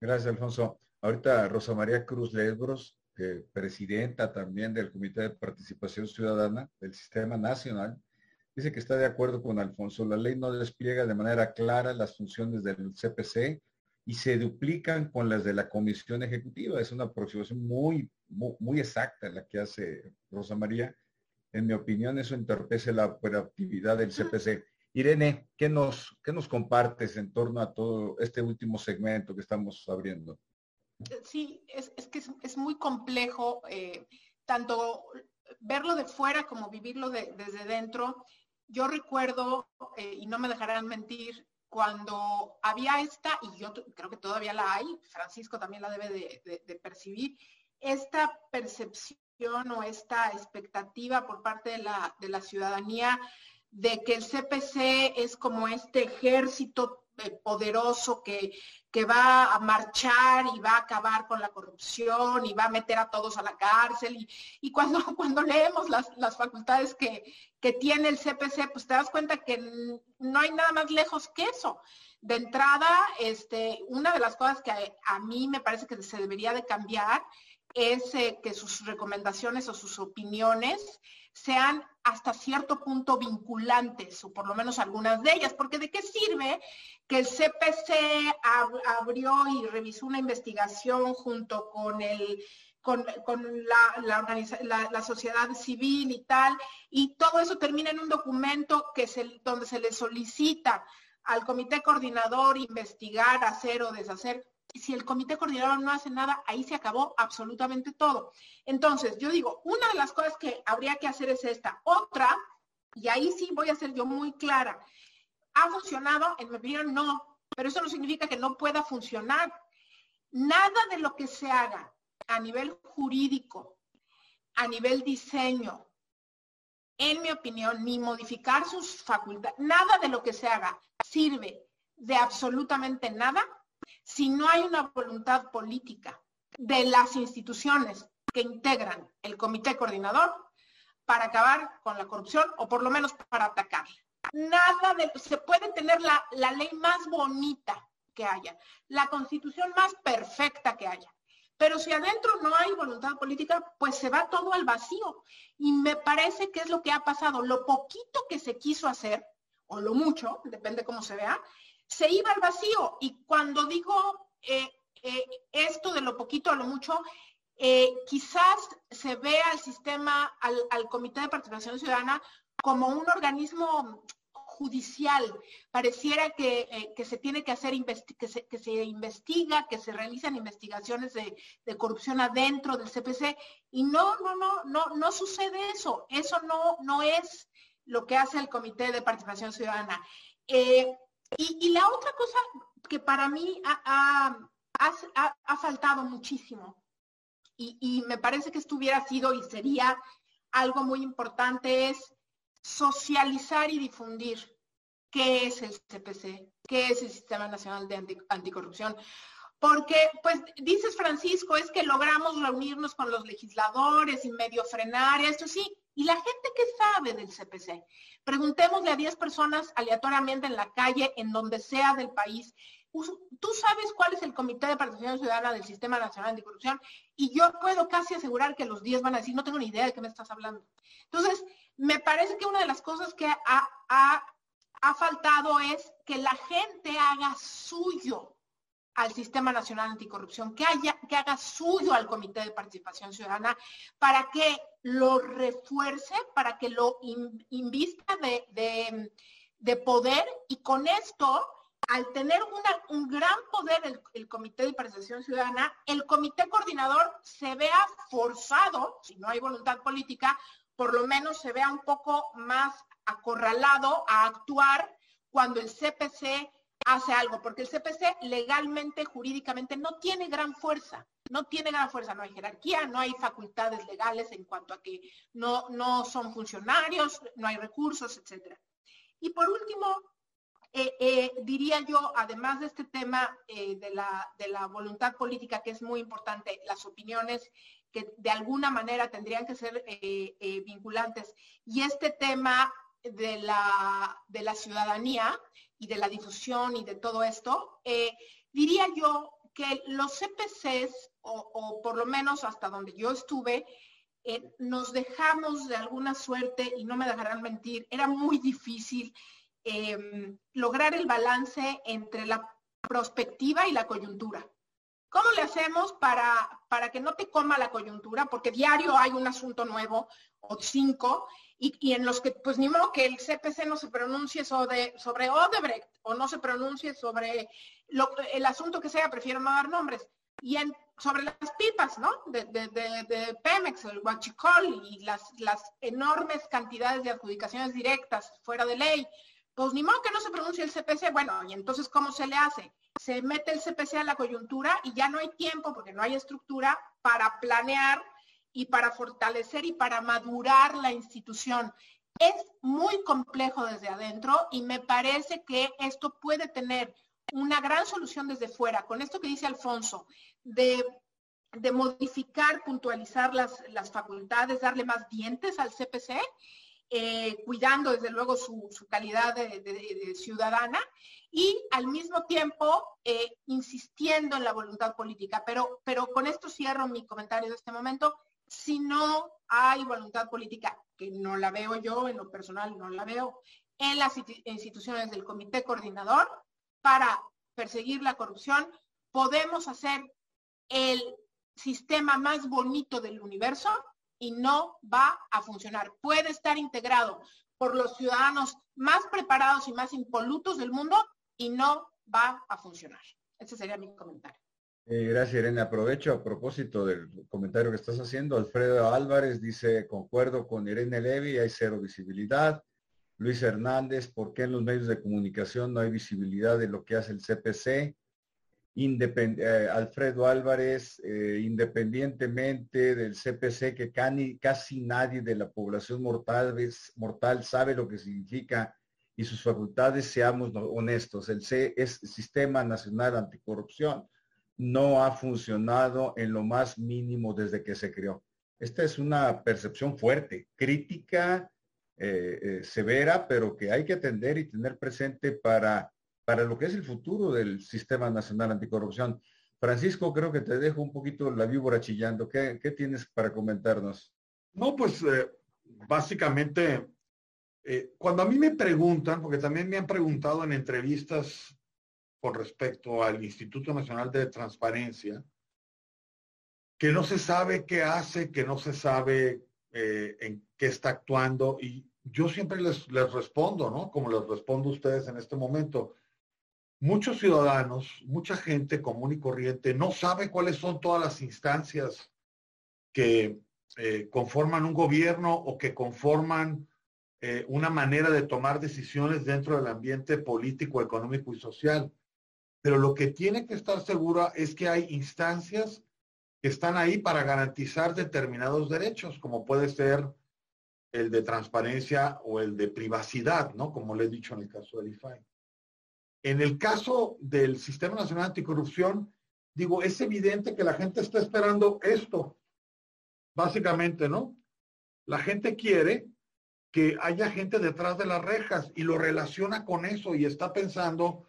Gracias, Alfonso. Ahorita Rosa María Cruz Lesbros, eh, presidenta también del Comité de Participación Ciudadana del Sistema Nacional, Dice que está de acuerdo con Alfonso. La ley no despliega de manera clara las funciones del CPC y se duplican con las de la Comisión Ejecutiva. Es una aproximación muy, muy, exacta la que hace Rosa María. En mi opinión, eso entorpece la operatividad del CPC. Irene, ¿qué nos, qué nos compartes en torno a todo este último segmento que estamos abriendo? Sí, es, que es, muy complejo eh, tanto verlo de fuera como vivirlo desde dentro. Yo recuerdo, eh, y no me dejarán mentir, cuando había esta, y yo creo que todavía la hay, Francisco también la debe de, percibir, esta percepción o esta expectativa por parte de la, de la ciudadanía de que el CPC es como este ejército eh, poderoso que, que, va a marchar y va a acabar con la corrupción y va a meter a todos a la cárcel. Y, y cuando, cuando leemos las, las facultades que, que, tiene el CPC, pues te das cuenta que no hay nada más lejos que eso. De entrada, este, una de las cosas que a, mí me parece que se debería de cambiar es eh, que sus recomendaciones o sus opiniones sean hasta cierto punto vinculantes, o por lo menos algunas de ellas, porque ¿de qué sirve que el CPC abrió y revisó una investigación junto con el con, la, la, sociedad civil y tal, y todo eso termina en un documento que se, donde se le solicita al comité coordinador investigar, hacer o deshacer si el comité coordinador no hace nada, ahí se acabó absolutamente todo. Entonces, yo digo, una de las cosas que habría que hacer es esta. Otra, y ahí sí voy a ser yo muy clara, ¿ha funcionado? En mi opinión, no, pero eso no significa que no pueda funcionar. Nada de lo que se haga a nivel jurídico, a nivel diseño, en mi opinión, ni modificar sus facultades, nada de lo que se haga sirve de absolutamente nada si no hay una voluntad política de las instituciones que integran el comité coordinador para acabar con la corrupción o por lo menos para atacarla. Nada de, se puede tener la, la ley más bonita que haya, la constitución más perfecta que haya. Pero si adentro no hay voluntad política, pues se va todo al vacío. Y me parece que es lo que ha pasado. Lo poquito que se quiso hacer, o lo mucho, depende cómo se vea, se iba al vacío. Y cuando digo eh, eh, esto de lo poquito a lo mucho, eh, quizás se vea al sistema, al, Comité de Participación Ciudadana como un organismo judicial. Pareciera que, se tiene que hacer, que se, que se, investiga, que se realizan investigaciones de, corrupción adentro del CPC. Y no, no, no, no, no sucede eso. Eso no, no es lo que hace el Comité de Participación Ciudadana. Y, la otra cosa que para mí ha, faltado muchísimo, y, me parece que esto hubiera sido y sería algo muy importante, es socializar y difundir qué es el CPC, qué es el Sistema Nacional de Anticorrupción. porque, pues, dices Francisco, es que logramos reunirnos con los legisladores y medio frenar esto, sí, y la gente que sabe del CPC, preguntémosle a 10 personas aleatoriamente en la calle, en donde sea del país, tú sabes cuál es el Comité de Participación Ciudadana del Sistema Nacional Anticorrupción y yo puedo casi asegurar que los 10 van a decir, no tengo ni idea de qué me estás hablando. Entonces, me parece que una de las cosas que ha faltado es que la gente haga suyo al Sistema Nacional Anticorrupción, que, haya, que haga suyo al Comité de Participación Ciudadana para que lo refuerce, para que lo invista de, de, poder. Y con esto, al tener un gran poder el, Comité de Participación Ciudadana, el Comité Coordinador se vea forzado, si no hay voluntad política, por lo menos se vea un poco más acorralado a actuar cuando el CPC hace algo, porque el CPC legalmente, jurídicamente, no tiene gran fuerza, no tiene gran fuerza, no hay jerarquía, no hay facultades legales en cuanto a que no, no son funcionarios, no hay recursos, etc. Y por último, eh, eh, diría yo, además de este tema eh, de, la, de la voluntad política, que es muy importante, las opiniones que de alguna manera tendrían que ser vinculantes, y este tema de la, de la ciudadanía, y de la difusión y de todo esto, eh, diría yo que los CPCs, o, por lo menos hasta donde yo estuve, eh, nos dejamos de alguna suerte, y no me dejarán mentir, era muy difícil em, lograr el balance entre la prospectiva y la coyuntura. ¿Cómo le hacemos para, para que no te coma la coyuntura? Porque diario hay un asunto nuevo o cinco y, en los que, pues ni modo que el CPC no se pronuncie sobre, sobre Odebrecht o no se pronuncie sobre el asunto que sea, prefiero no dar nombres. Y en, sobre las pipas, ¿no? De, de, Pemex, el Huachicol y las, las enormes cantidades de adjudicaciones directas fuera de ley. Pues ni modo que no se pronuncie el CPC. Bueno, y entonces, ¿cómo se le hace? Se mete el CPC a la coyuntura y ya no hay tiempo porque no hay estructura para planear y para fortalecer y para madurar la institución. Es muy complejo desde adentro y me parece que esto puede tener una gran solución desde fuera. Con esto que dice Alfonso, de, modificar, puntualizar las, las, facultades, darle más dientes al CPC, eh, cuidando desde luego su, calidad de, ciudadana y al mismo tiempo eh, insistiendo en la voluntad política. Pero, pero con esto cierro mi comentario de este momento si no hay voluntad política, que no la veo yo, en lo personal no la veo, en las instituciones del comité coordinador para perseguir la corrupción, podemos hacer el sistema más bonito del universo y no va a funcionar. Puede estar integrado por los ciudadanos más preparados y más impolutos del mundo y no va a funcionar. Ese sería mi comentario. Eh, gracias, Irene. Aprovecho a propósito del comentario que estás haciendo. Alfredo Álvarez dice, concuerdo con Irene Levy, hay cero visibilidad. Luis Hernández, ¿por qué en los medios de comunicación no hay visibilidad de lo que hace el CPC? Eh, Alfredo Álvarez, eh, independientemente del CPC, que casi nadie de la población mortal, mortal sabe lo que significa y sus facultades, seamos honestos. El C es Sistema Nacional Anticorrupción no ha funcionado en lo más mínimo desde que se creó. Esta es una percepción fuerte, crítica, eh, severa, pero que hay que atender y tener presente para, para lo que es el futuro del Sistema Nacional Anticorrupción. Francisco, creo que te dejo un poquito la víbora chillando. ¿Qué, tienes para comentarnos? No, pues eh, básicamente, cuando a mí me preguntan, porque también me han preguntado en entrevistas con respecto al Instituto Nacional de Transparencia, que no se sabe qué hace, que no se sabe eh, en qué está actuando. Y yo siempre les, les respondo, ¿no? Como les respondo a ustedes en este momento. Muchos ciudadanos, mucha gente común y corriente no sabe cuáles son todas las instancias que eh, conforman un gobierno o que conforman eh, una manera de tomar decisiones dentro del ambiente político, económico y social pero lo que tiene que estar segura es que hay instancias que están ahí para garantizar determinados derechos, como puede ser el de transparencia o el de privacidad, ¿no? Como le he dicho en el caso del IFAI. En el caso del Sistema Nacional Anticorrupción, Digo, es evidente que la gente está esperando esto, básicamente, ¿no? La gente quiere que haya gente detrás de las rejas y lo relaciona con eso y está pensando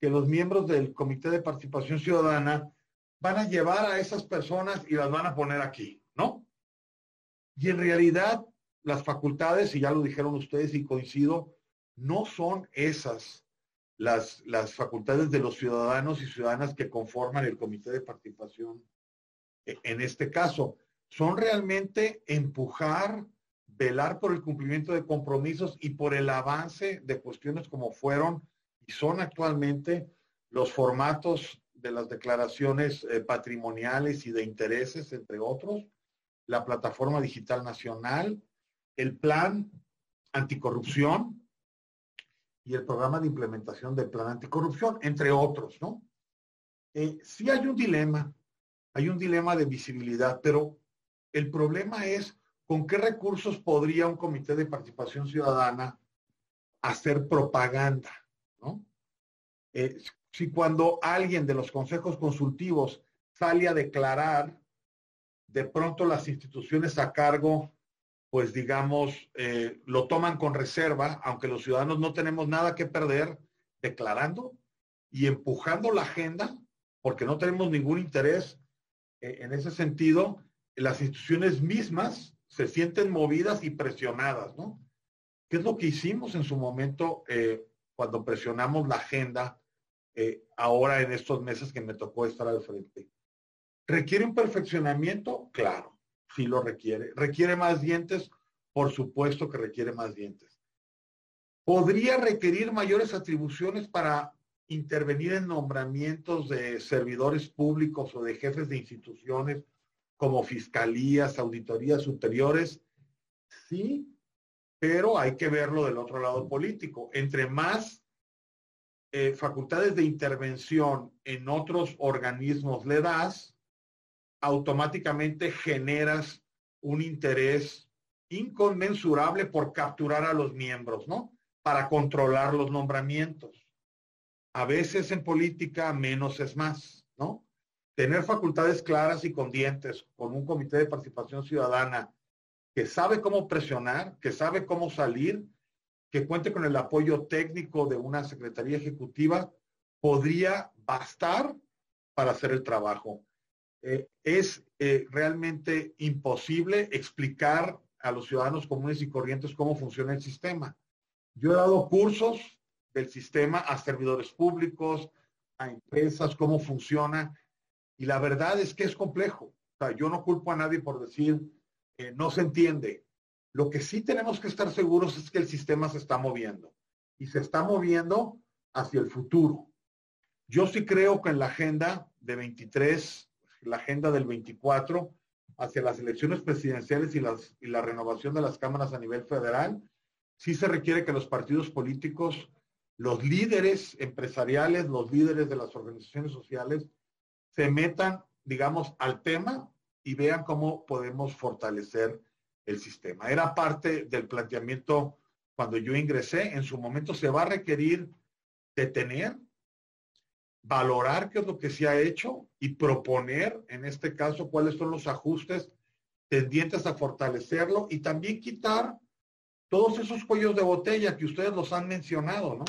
que los miembros del Comité de Participación Ciudadana van a llevar a esas personas y las van a poner aquí, ¿no? Y en realidad las facultades, y ya lo dijeron ustedes y coincido, no son esas las, las facultades de los ciudadanos y ciudadanas que conforman el Comité de Participación. E, en este caso, son realmente empujar, velar por el cumplimiento de compromisos y por el avance de cuestiones como fueron y son actualmente los formatos de las declaraciones eh, patrimoniales y de intereses, entre otros, la plataforma digital nacional, el plan anticorrupción y el programa de implementación del plan anticorrupción, entre otros, ¿no? Eh, sí hay un dilema, hay un dilema de visibilidad, pero el problema es con qué recursos podría un comité de participación ciudadana hacer propaganda, ¿no? Eh, si cuando alguien de los consejos consultivos sale a declarar, de pronto las instituciones a cargo, pues digamos, eh, lo toman con reserva, aunque los ciudadanos no tenemos nada que perder declarando y empujando la agenda, porque no tenemos ningún interés eh, en ese sentido, las instituciones mismas se sienten movidas y presionadas, ¿no? ¿Qué es lo que hicimos en su momento eh, cuando presionamos la agenda ahora en estos meses que me tocó estar al frente. ¿Requiere un perfeccionamiento? Claro, sí lo requiere. ¿Requiere más dientes? Por supuesto que requiere más dientes. ¿Podría requerir mayores atribuciones para intervenir en nombramientos de servidores públicos o de jefes de instituciones como fiscalías, auditorías superiores? Sí, pero hay que verlo del otro lado político. Entre más eh, facultades de intervención en otros organismos le das, automáticamente generas un interés inconmensurable por capturar a los miembros, ¿no? Para controlar los nombramientos. A veces en política menos es más, ¿no? Tener facultades claras y con dientes, con un comité de participación ciudadana que sabe cómo presionar, que sabe cómo salir que cuente con el apoyo técnico de una Secretaría Ejecutiva, podría bastar para hacer el trabajo. Eh, es eh, realmente imposible explicar a los ciudadanos comunes y corrientes cómo funciona el sistema. Yo he dado cursos del sistema a servidores públicos, a empresas, cómo funciona, y la verdad es que es complejo. yo no culpo a nadie por decir, que no se entiende. Lo que sí tenemos que estar seguros es que el sistema se está moviendo y se está moviendo hacia el futuro. Yo sí creo que en la agenda de 23, la agenda del 24, hacia las elecciones presidenciales y, y la renovación de las cámaras a nivel federal, sí se requiere que los partidos políticos, los líderes empresariales, los líderes de las organizaciones sociales, se metan, digamos, al tema y vean cómo podemos fortalecer el sistema. Era parte del planteamiento cuando yo ingresé. En su momento se va a requerir detener, valorar qué es lo que se ha hecho y proponer, en este caso, cuáles son los ajustes tendientes a fortalecerlo y también quitar todos esos cuellos de botella que ustedes los han mencionado, ¿no?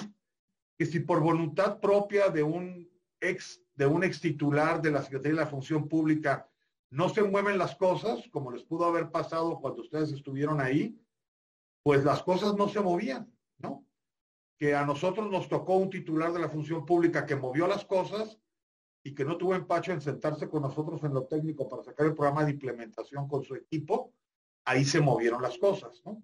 Que si por voluntad propia de un ex, de un ex titular de la Secretaría de la Función Pública no se mueven las cosas, como les pudo haber pasado cuando ustedes estuvieron ahí, pues las cosas no se movían. Que a nosotros nos tocó un titular de la función pública que movió las cosas y que no tuvo empacho en sentarse con nosotros en lo técnico para sacar el programa de implementación con su equipo, ahí se movieron las cosas, ¿no?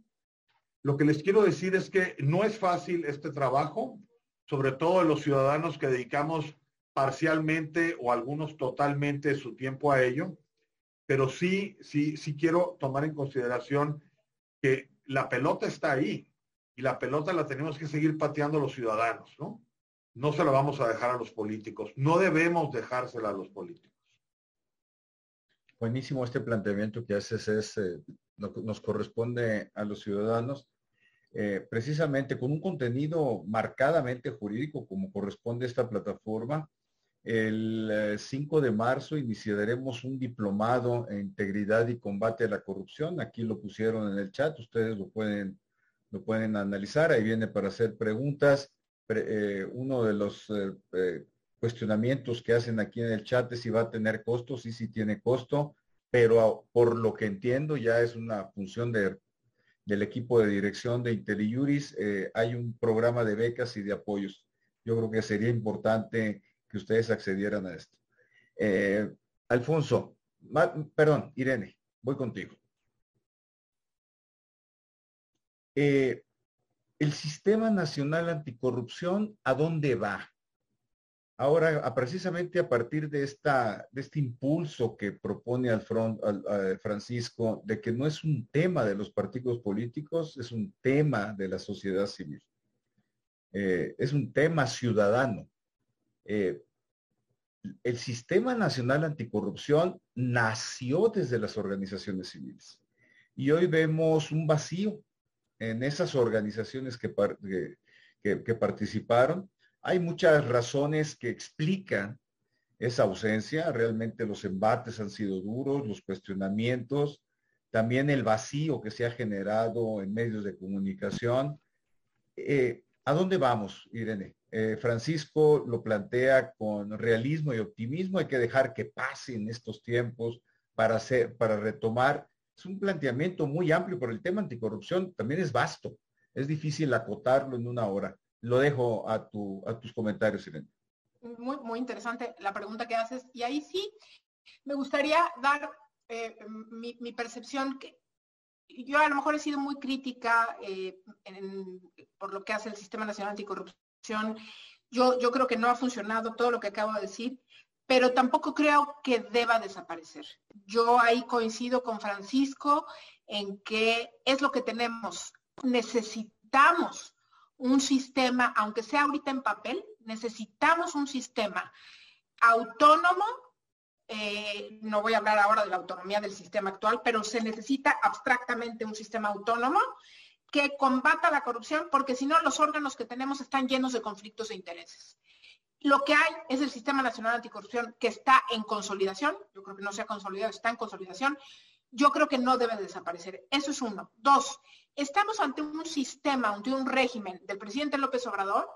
Lo que les quiero decir es que no es fácil este trabajo, sobre todo de los ciudadanos que dedicamos parcialmente o algunos totalmente su tiempo a ello pero sí, sí, sí quiero tomar en consideración que la pelota está ahí y la pelota la tenemos que seguir pateando los ciudadanos, ¿no? No se la vamos a dejar a los políticos, no debemos dejársela a los políticos. Buenísimo este planteamiento que haces, es, eh, nos corresponde a los ciudadanos, eh, precisamente con un contenido marcadamente jurídico como corresponde a esta plataforma, El 5 eh, de marzo iniciaremos un diplomado en integridad y combate a la corrupción. Aquí lo pusieron en el chat, ustedes lo pueden, lo pueden analizar. Ahí viene para hacer preguntas. Eh, uno de los eh, cuestionamientos que hacen aquí en el chat es si va a tener costo. Sí, sí tiene costo, pero por lo que entiendo ya es una función de, del equipo de dirección de IntelliJuris. hay un programa de becas y de apoyos. Yo creo que sería importante que ustedes accedieran a esto. Eh, Alfonso, perdón, Irene, voy contigo. Eh, el Sistema Nacional Anticorrupción, ¿a dónde va? Ahora, precisamente a partir de, este impulso que propone al, Francisco, de que no es un tema de los partidos políticos, es un tema de la sociedad civil. Eh, es un tema ciudadano. Eh, el Sistema Nacional Anticorrupción nació desde las organizaciones civiles y hoy vemos un vacío en esas organizaciones que, que, participaron. Hay muchas razones que explican esa ausencia. Realmente los embates han sido duros, los cuestionamientos, también el vacío que se ha generado en medios de comunicación. Eh, ¿A dónde vamos, Irene? Eh, Francisco lo plantea con realismo y optimismo. Hay que dejar que pasen estos tiempos para, hacer, para retomar. Es un planteamiento muy amplio, pero el tema anticorrupción también es vasto. Es difícil acotarlo en una hora. Lo dejo a, tu, a tus comentarios, Irene. Muy, muy interesante la pregunta que haces. Y ahí sí, me gustaría dar eh, mi, percepción que yo a lo mejor he sido muy crítica eh, por lo que hace el Sistema Nacional Anticorrupción. Yo, yo creo que no ha funcionado todo lo que acabo de decir, pero tampoco creo que deba desaparecer. Yo ahí coincido con Francisco en que es lo que tenemos. Necesitamos un sistema, aunque sea ahorita en papel, necesitamos un sistema autónomo eh, no voy a hablar ahora de la autonomía del sistema actual, pero se necesita abstractamente un sistema autónomo que combata la corrupción, porque si no los órganos que tenemos están llenos de conflictos de intereses. Lo que hay es el Sistema Nacional Anticorrupción que está en consolidación, yo creo que no se ha consolidado, está en consolidación, yo creo que no debe desaparecer. Eso es uno. Dos, estamos ante un sistema, ante un régimen del presidente López Obrador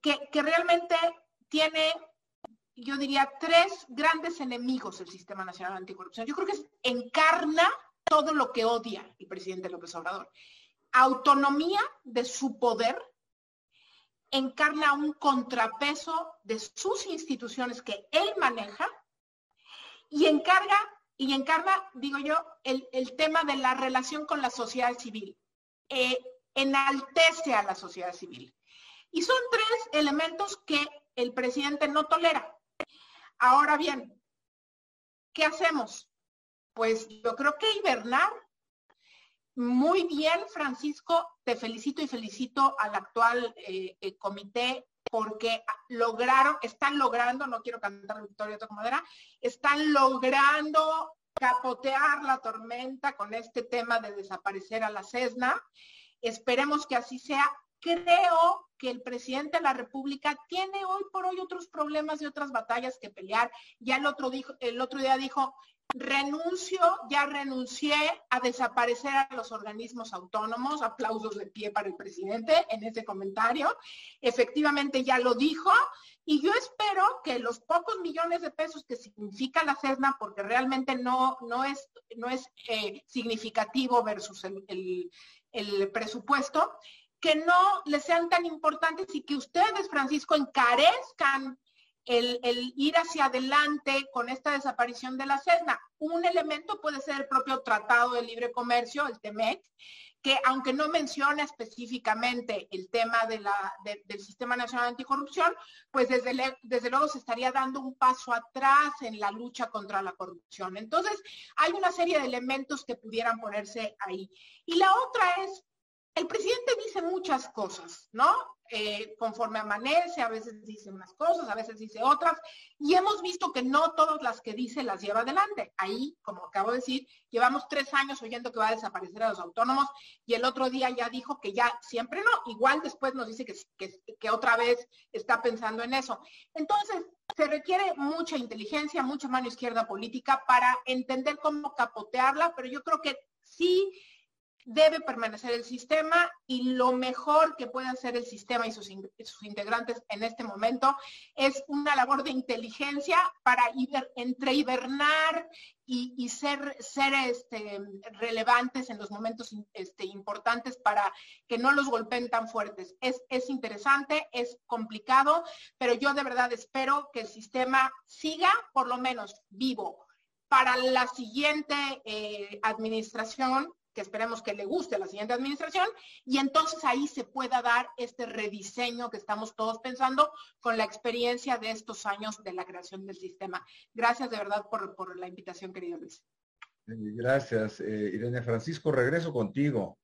que, que realmente tiene yo diría, tres grandes enemigos del Sistema Nacional Anticorrupción. Yo creo que encarna todo lo que odia el presidente López Obrador. Autonomía de su poder, encarna un contrapeso de sus instituciones que él maneja y encarga y encarna, digo yo, el, tema de la relación con la sociedad civil. Eh, enaltece a la sociedad civil. Y son tres elementos que el presidente no tolera. Ahora bien, ¿qué hacemos? Pues yo creo que hibernar. Muy bien, Francisco, te felicito y felicito al actual eh, eh, comité porque lograron, están logrando, no quiero cantar victoria de madera, están logrando capotear la tormenta con este tema de desaparecer a la CESNA. Esperemos que así sea creo que el presidente de la República tiene hoy por hoy otros problemas y otras batallas que pelear. Ya el otro, dijo, el otro día dijo, renuncio, ya renuncié a desaparecer a los organismos autónomos. Aplausos de pie para el presidente en ese comentario. Efectivamente ya lo dijo. Y yo espero que los pocos millones de pesos que significa la CESNA, porque realmente no, no es, no es eh, significativo versus el, el presupuesto, que no les sean tan importantes y que ustedes, Francisco, encarezcan el, ir hacia adelante con esta desaparición de la CESNA. Un elemento puede ser el propio Tratado de Libre Comercio, el TEMEC, que aunque no menciona específicamente el tema del Sistema Nacional Anticorrupción, pues desde luego se estaría dando un paso atrás en la lucha contra la corrupción. Entonces, hay una serie de elementos que pudieran ponerse ahí. Y la otra es el presidente dice muchas cosas, ¿no? Eh, conforme amanece, a veces dice unas cosas, a veces dice otras, y hemos visto que no todas las que dice las lleva adelante. Ahí, como acabo de decir, llevamos tres años oyendo que va a desaparecer a los autónomos y el otro día ya dijo que ya siempre no, igual después nos dice que, que, que otra vez está pensando en eso. Entonces, se requiere mucha inteligencia, mucha mano izquierda política para entender cómo capotearla, pero yo creo que sí debe permanecer el sistema y lo mejor que puede hacer el sistema y sus, integrantes en este momento es una labor de inteligencia para entre hibernar y, ser, este, relevantes en los momentos este, importantes para que no los golpeen tan fuertes. Es, es interesante, es complicado, pero yo de verdad espero que el sistema siga por lo menos vivo para la siguiente eh, administración que esperemos que le guste a la siguiente administración, y entonces ahí se pueda dar este rediseño que estamos todos pensando con la experiencia de estos años de la creación del sistema. Gracias de verdad por, la invitación, querido Luis. Gracias, eh, Irene Francisco. Regreso contigo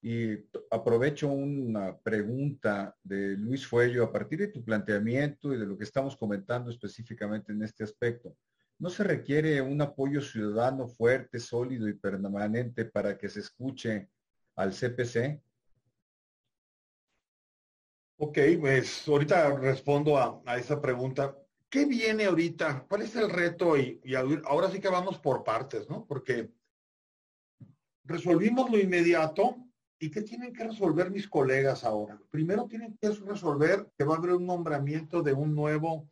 y aprovecho una pregunta de Luis Fuello a partir de tu planteamiento y de lo que estamos comentando específicamente en este aspecto. ¿No se requiere un apoyo ciudadano fuerte, sólido y permanente para que se escuche al CPC? Ok, pues ahorita respondo a, esa pregunta. ¿Qué viene ahorita? ¿Cuál es el reto? Y, ahora sí que vamos por partes, ¿no? Porque resolvimos lo inmediato y ¿qué tienen que resolver mis colegas ahora? Primero tienen que resolver que va a haber un nombramiento de un nuevo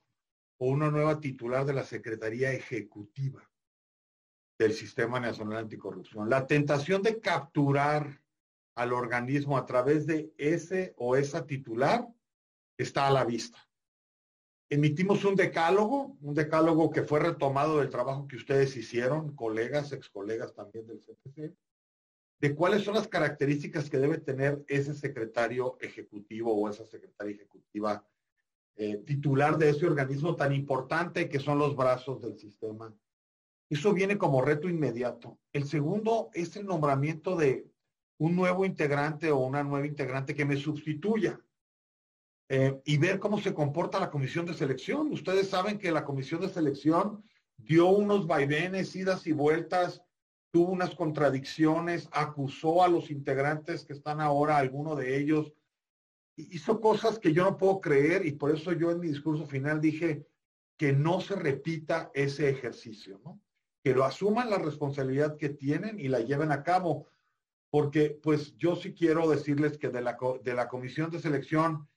o una nueva titular de la Secretaría Ejecutiva del Sistema Nacional Anticorrupción. La tentación de capturar al organismo a través de ese o esa titular está a la vista. Emitimos un decálogo, un decálogo que fue retomado del trabajo que ustedes hicieron, colegas, ex colegas también del CPC, de cuáles son las características que debe tener ese secretario ejecutivo o esa secretaria ejecutiva eh, titular de ese organismo tan importante que son los brazos del sistema. Eso viene como reto inmediato. El segundo es el nombramiento de un nuevo integrante o una nueva integrante que me sustituya eh, y ver cómo se comporta la comisión de selección. Ustedes saben que la comisión de selección dio unos vaivenes, idas y vueltas, tuvo unas contradicciones, acusó a los integrantes que están ahora, alguno de ellos, hizo cosas que yo no puedo creer y por eso yo en mi discurso final dije que no se repita ese ejercicio, ¿no? Que lo asuman la responsabilidad que tienen y la lleven a cabo, porque pues yo sí quiero decirles que de la, de la comisión de selección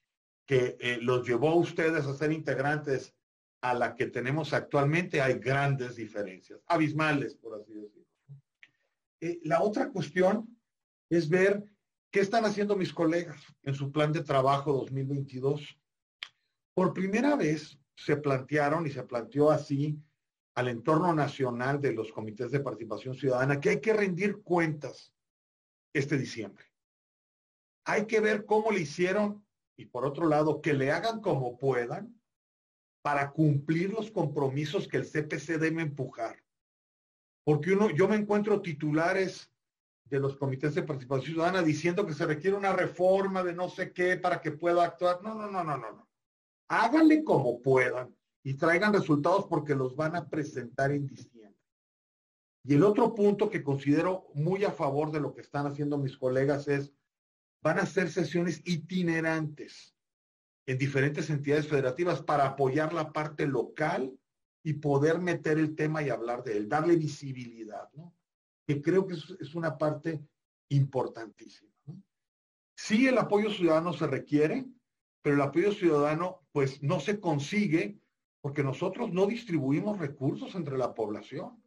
que eh, los llevó a ustedes a ser integrantes a la que tenemos actualmente hay grandes diferencias, abismales, por así decirlo. Eh, la otra cuestión es ver ¿Qué están haciendo mis colegas en su plan de trabajo 2022? Por primera vez se plantearon y se planteó así al entorno nacional de los comités de participación ciudadana que hay que rendir cuentas este diciembre. Hay que ver cómo le hicieron y por otro lado que le hagan como puedan para cumplir los compromisos que el CPC debe empujar. Porque uno, yo me encuentro titulares de los comités de participación ciudadana diciendo que se requiere una reforma de no sé qué para que pueda actuar. No, no, no, no, no, no. Háganle como puedan y traigan resultados porque los van a presentar en diciembre. Y el otro punto que considero muy a favor de lo que están haciendo mis colegas es, van a hacer sesiones itinerantes en diferentes entidades federativas para apoyar la parte local y poder meter el tema y hablar de él, darle visibilidad, ¿no? Que creo que es, una parte importantísima. Sí, el apoyo ciudadano se requiere, pero el apoyo ciudadano pues no se consigue porque nosotros no distribuimos recursos entre la población,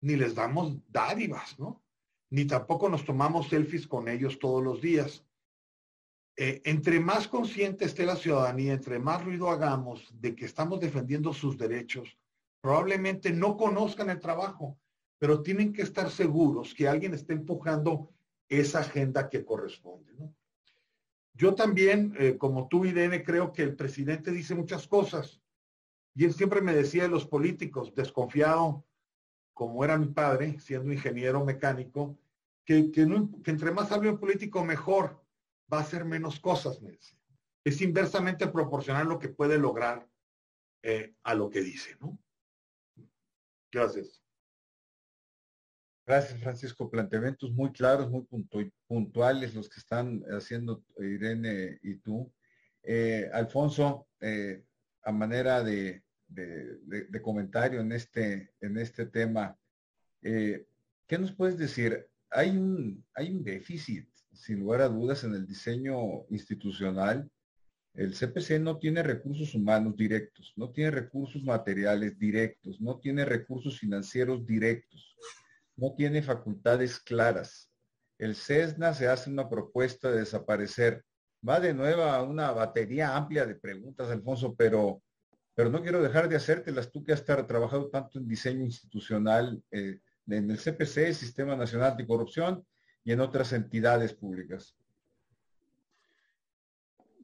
ni les damos dádivas, ¿no? Ni tampoco nos tomamos selfies con ellos todos los días. Eh, entre más consciente esté la ciudadanía, entre más ruido hagamos de que estamos defendiendo sus derechos, probablemente no conozcan el trabajo pero tienen que estar seguros que alguien está empujando esa agenda que corresponde. Yo también, eh, como tú, Irene, creo que el presidente dice muchas cosas. Y él siempre me decía de los políticos, desconfiado, como era mi padre, siendo ingeniero mecánico, que, que, entre más hable un político, mejor. va a hacer menos cosas, me. Es inversamente proporcional lo que puede lograr eh, a lo que dice, ¿no? Gracias. Gracias, Francisco. Planteamientos muy claros, muy puntuales los que están haciendo Irene y tú. Eh, Alfonso, eh, a manera de, comentario en este, en este tema, eh, ¿qué nos puedes decir? Hay un, hay un déficit, sin lugar a dudas, en el diseño institucional. El CPC no tiene recursos humanos directos, no tiene recursos materiales directos, no tiene recursos financieros directos no tiene facultades claras. El CESNA se hace una propuesta de desaparecer. Va de nuevo a una batería amplia de preguntas, Alfonso, pero, pero no quiero dejar de hacértelas tú que has trabajado tanto en diseño institucional eh, en el CPC, Sistema Nacional Anticorrupción, y en otras entidades públicas.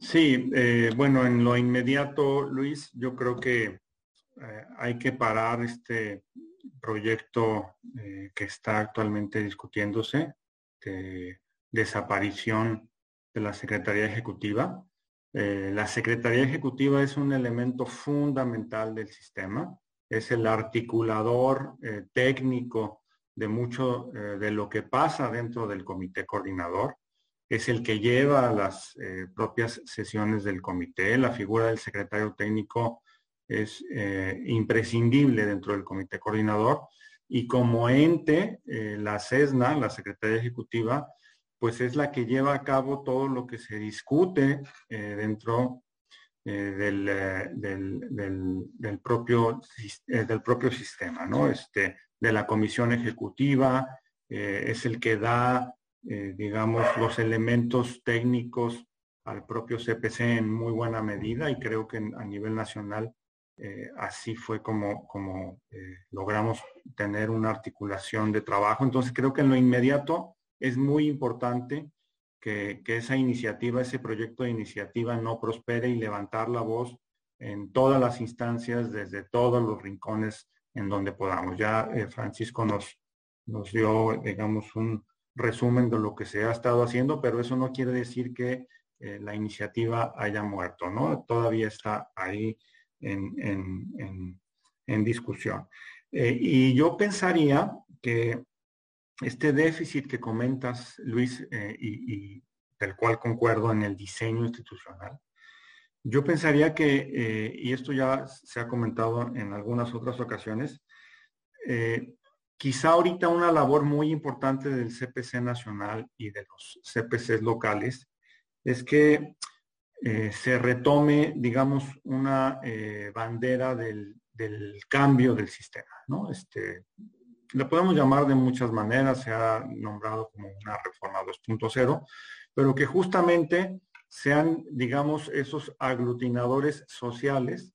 Sí, eh, bueno, en lo inmediato, Luis, yo creo que eh, hay que parar este proyecto eh, que está actualmente discutiéndose de desaparición de la Secretaría Ejecutiva. Eh, la Secretaría Ejecutiva es un elemento fundamental del sistema, es el articulador eh, técnico de mucho de lo que pasa dentro del comité coordinador, es el que lleva las propias sesiones del comité, la figura del secretario técnico es eh, imprescindible dentro del comité coordinador y como ente, eh, la CESNA, la Secretaría Ejecutiva, pues es la que lleva a cabo todo lo que se discute eh, dentro del, del, propio, del propio sistema, ¿no? Este, de la comisión ejecutiva, es el que da, digamos, los elementos técnicos al propio CPC en muy buena medida y creo que a nivel nacional eh, así fue como, como eh, logramos tener una articulación de trabajo. Entonces creo que en lo inmediato es muy importante que, esa iniciativa, ese proyecto de iniciativa no prospere y levantar la voz en todas las instancias, desde todos los rincones en donde podamos. Ya eh, Francisco nos, nos dio, digamos, un resumen de lo que se ha estado haciendo, pero eso no quiere decir que la iniciativa haya muerto, ¿no? Todavía está ahí en, discusión. Eh, y yo pensaría que este déficit que comentas, Luis, eh, y, del cual concuerdo en el diseño institucional, yo pensaría que, eh, y esto ya se ha comentado en algunas otras ocasiones, quizá ahorita una labor muy importante del CPC nacional y de los CPCs locales es que eh, se retome, digamos, una eh, bandera del, cambio del sistema, ¿no? Este, le podemos llamar de muchas maneras, se ha nombrado como una reforma 2.0, pero que justamente sean, digamos, esos aglutinadores sociales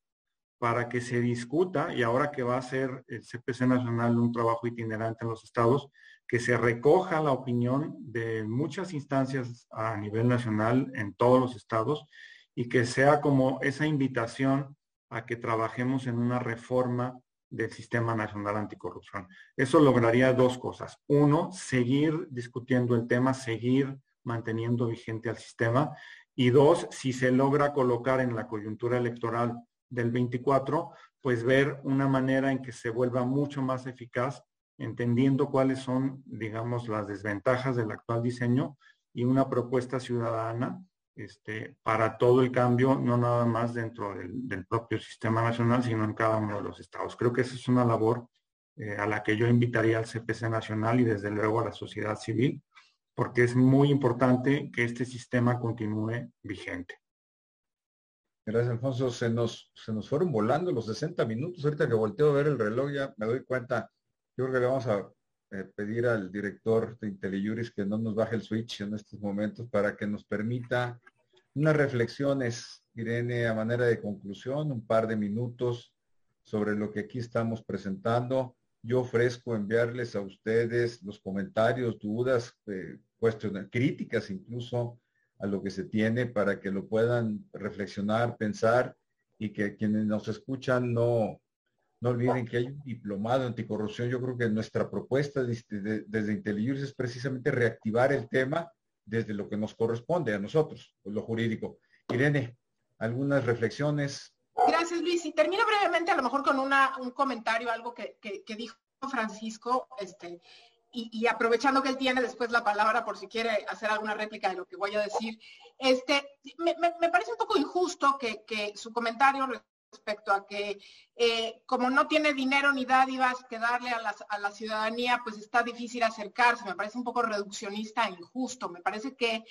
para que se discuta, y ahora que va a ser el CPC Nacional un trabajo itinerante en los estados, que se recoja la opinión de muchas instancias a nivel nacional en todos los estados y que sea como esa invitación a que trabajemos en una reforma del Sistema Nacional Anticorrupción. Eso lograría dos cosas. Uno, seguir discutiendo el tema, seguir manteniendo vigente al sistema. Y dos, si se logra colocar en la coyuntura electoral del 24, pues ver una manera en que se vuelva mucho más eficaz entendiendo cuáles son, digamos, las desventajas del actual diseño y una propuesta ciudadana este, para todo el cambio, no nada más dentro del, propio sistema nacional, sino en cada uno de los estados. Creo que esa es una labor eh, a la que yo invitaría al CPC nacional y desde luego a la sociedad civil, porque es muy importante que este sistema continúe vigente. Gracias, Alfonso. Se nos, se nos fueron volando los 60 minutos. Ahorita que volteo a ver el reloj ya me doy cuenta yo creo que le vamos a eh, pedir al director de IntelliJuris que no nos baje el switch en estos momentos para que nos permita unas reflexiones, Irene, a manera de conclusión, un par de minutos sobre lo que aquí estamos presentando. Yo ofrezco enviarles a ustedes los comentarios, dudas, eh, cuestiones, críticas incluso a lo que se tiene para que lo puedan reflexionar, pensar y que quienes nos escuchan no, no olviden que hay un diplomado anticorrupción. Yo creo que nuestra propuesta desde, desde es precisamente reactivar el tema desde lo que nos corresponde a nosotros, lo jurídico. Irene, algunas reflexiones. Gracias, Luis. Y termino brevemente, a lo mejor con un comentario, algo que, dijo Francisco, este, y, aprovechando que él tiene después la palabra por si quiere hacer alguna réplica de lo que voy a decir, este, me, parece un poco injusto que, su comentario respecto a que eh, como no tiene dinero ni dádivas que darle a, a, la ciudadanía, pues está difícil acercarse. Me parece un poco reduccionista e injusto. Me parece que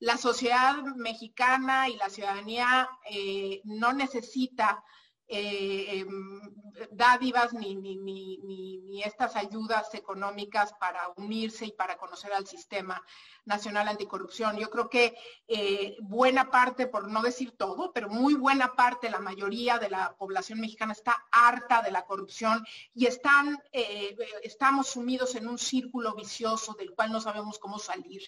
la sociedad mexicana y la ciudadanía eh, no necesita eh, em, dádivas ni, ni, ni, ni, estas ayudas económicas para unirse y para conocer al sistema nacional anticorrupción. Yo creo que eh, buena parte, por no decir todo, pero muy buena parte, la mayoría de la población mexicana está harta de la corrupción y están, eh, estamos sumidos en un círculo vicioso del cual no sabemos cómo salir.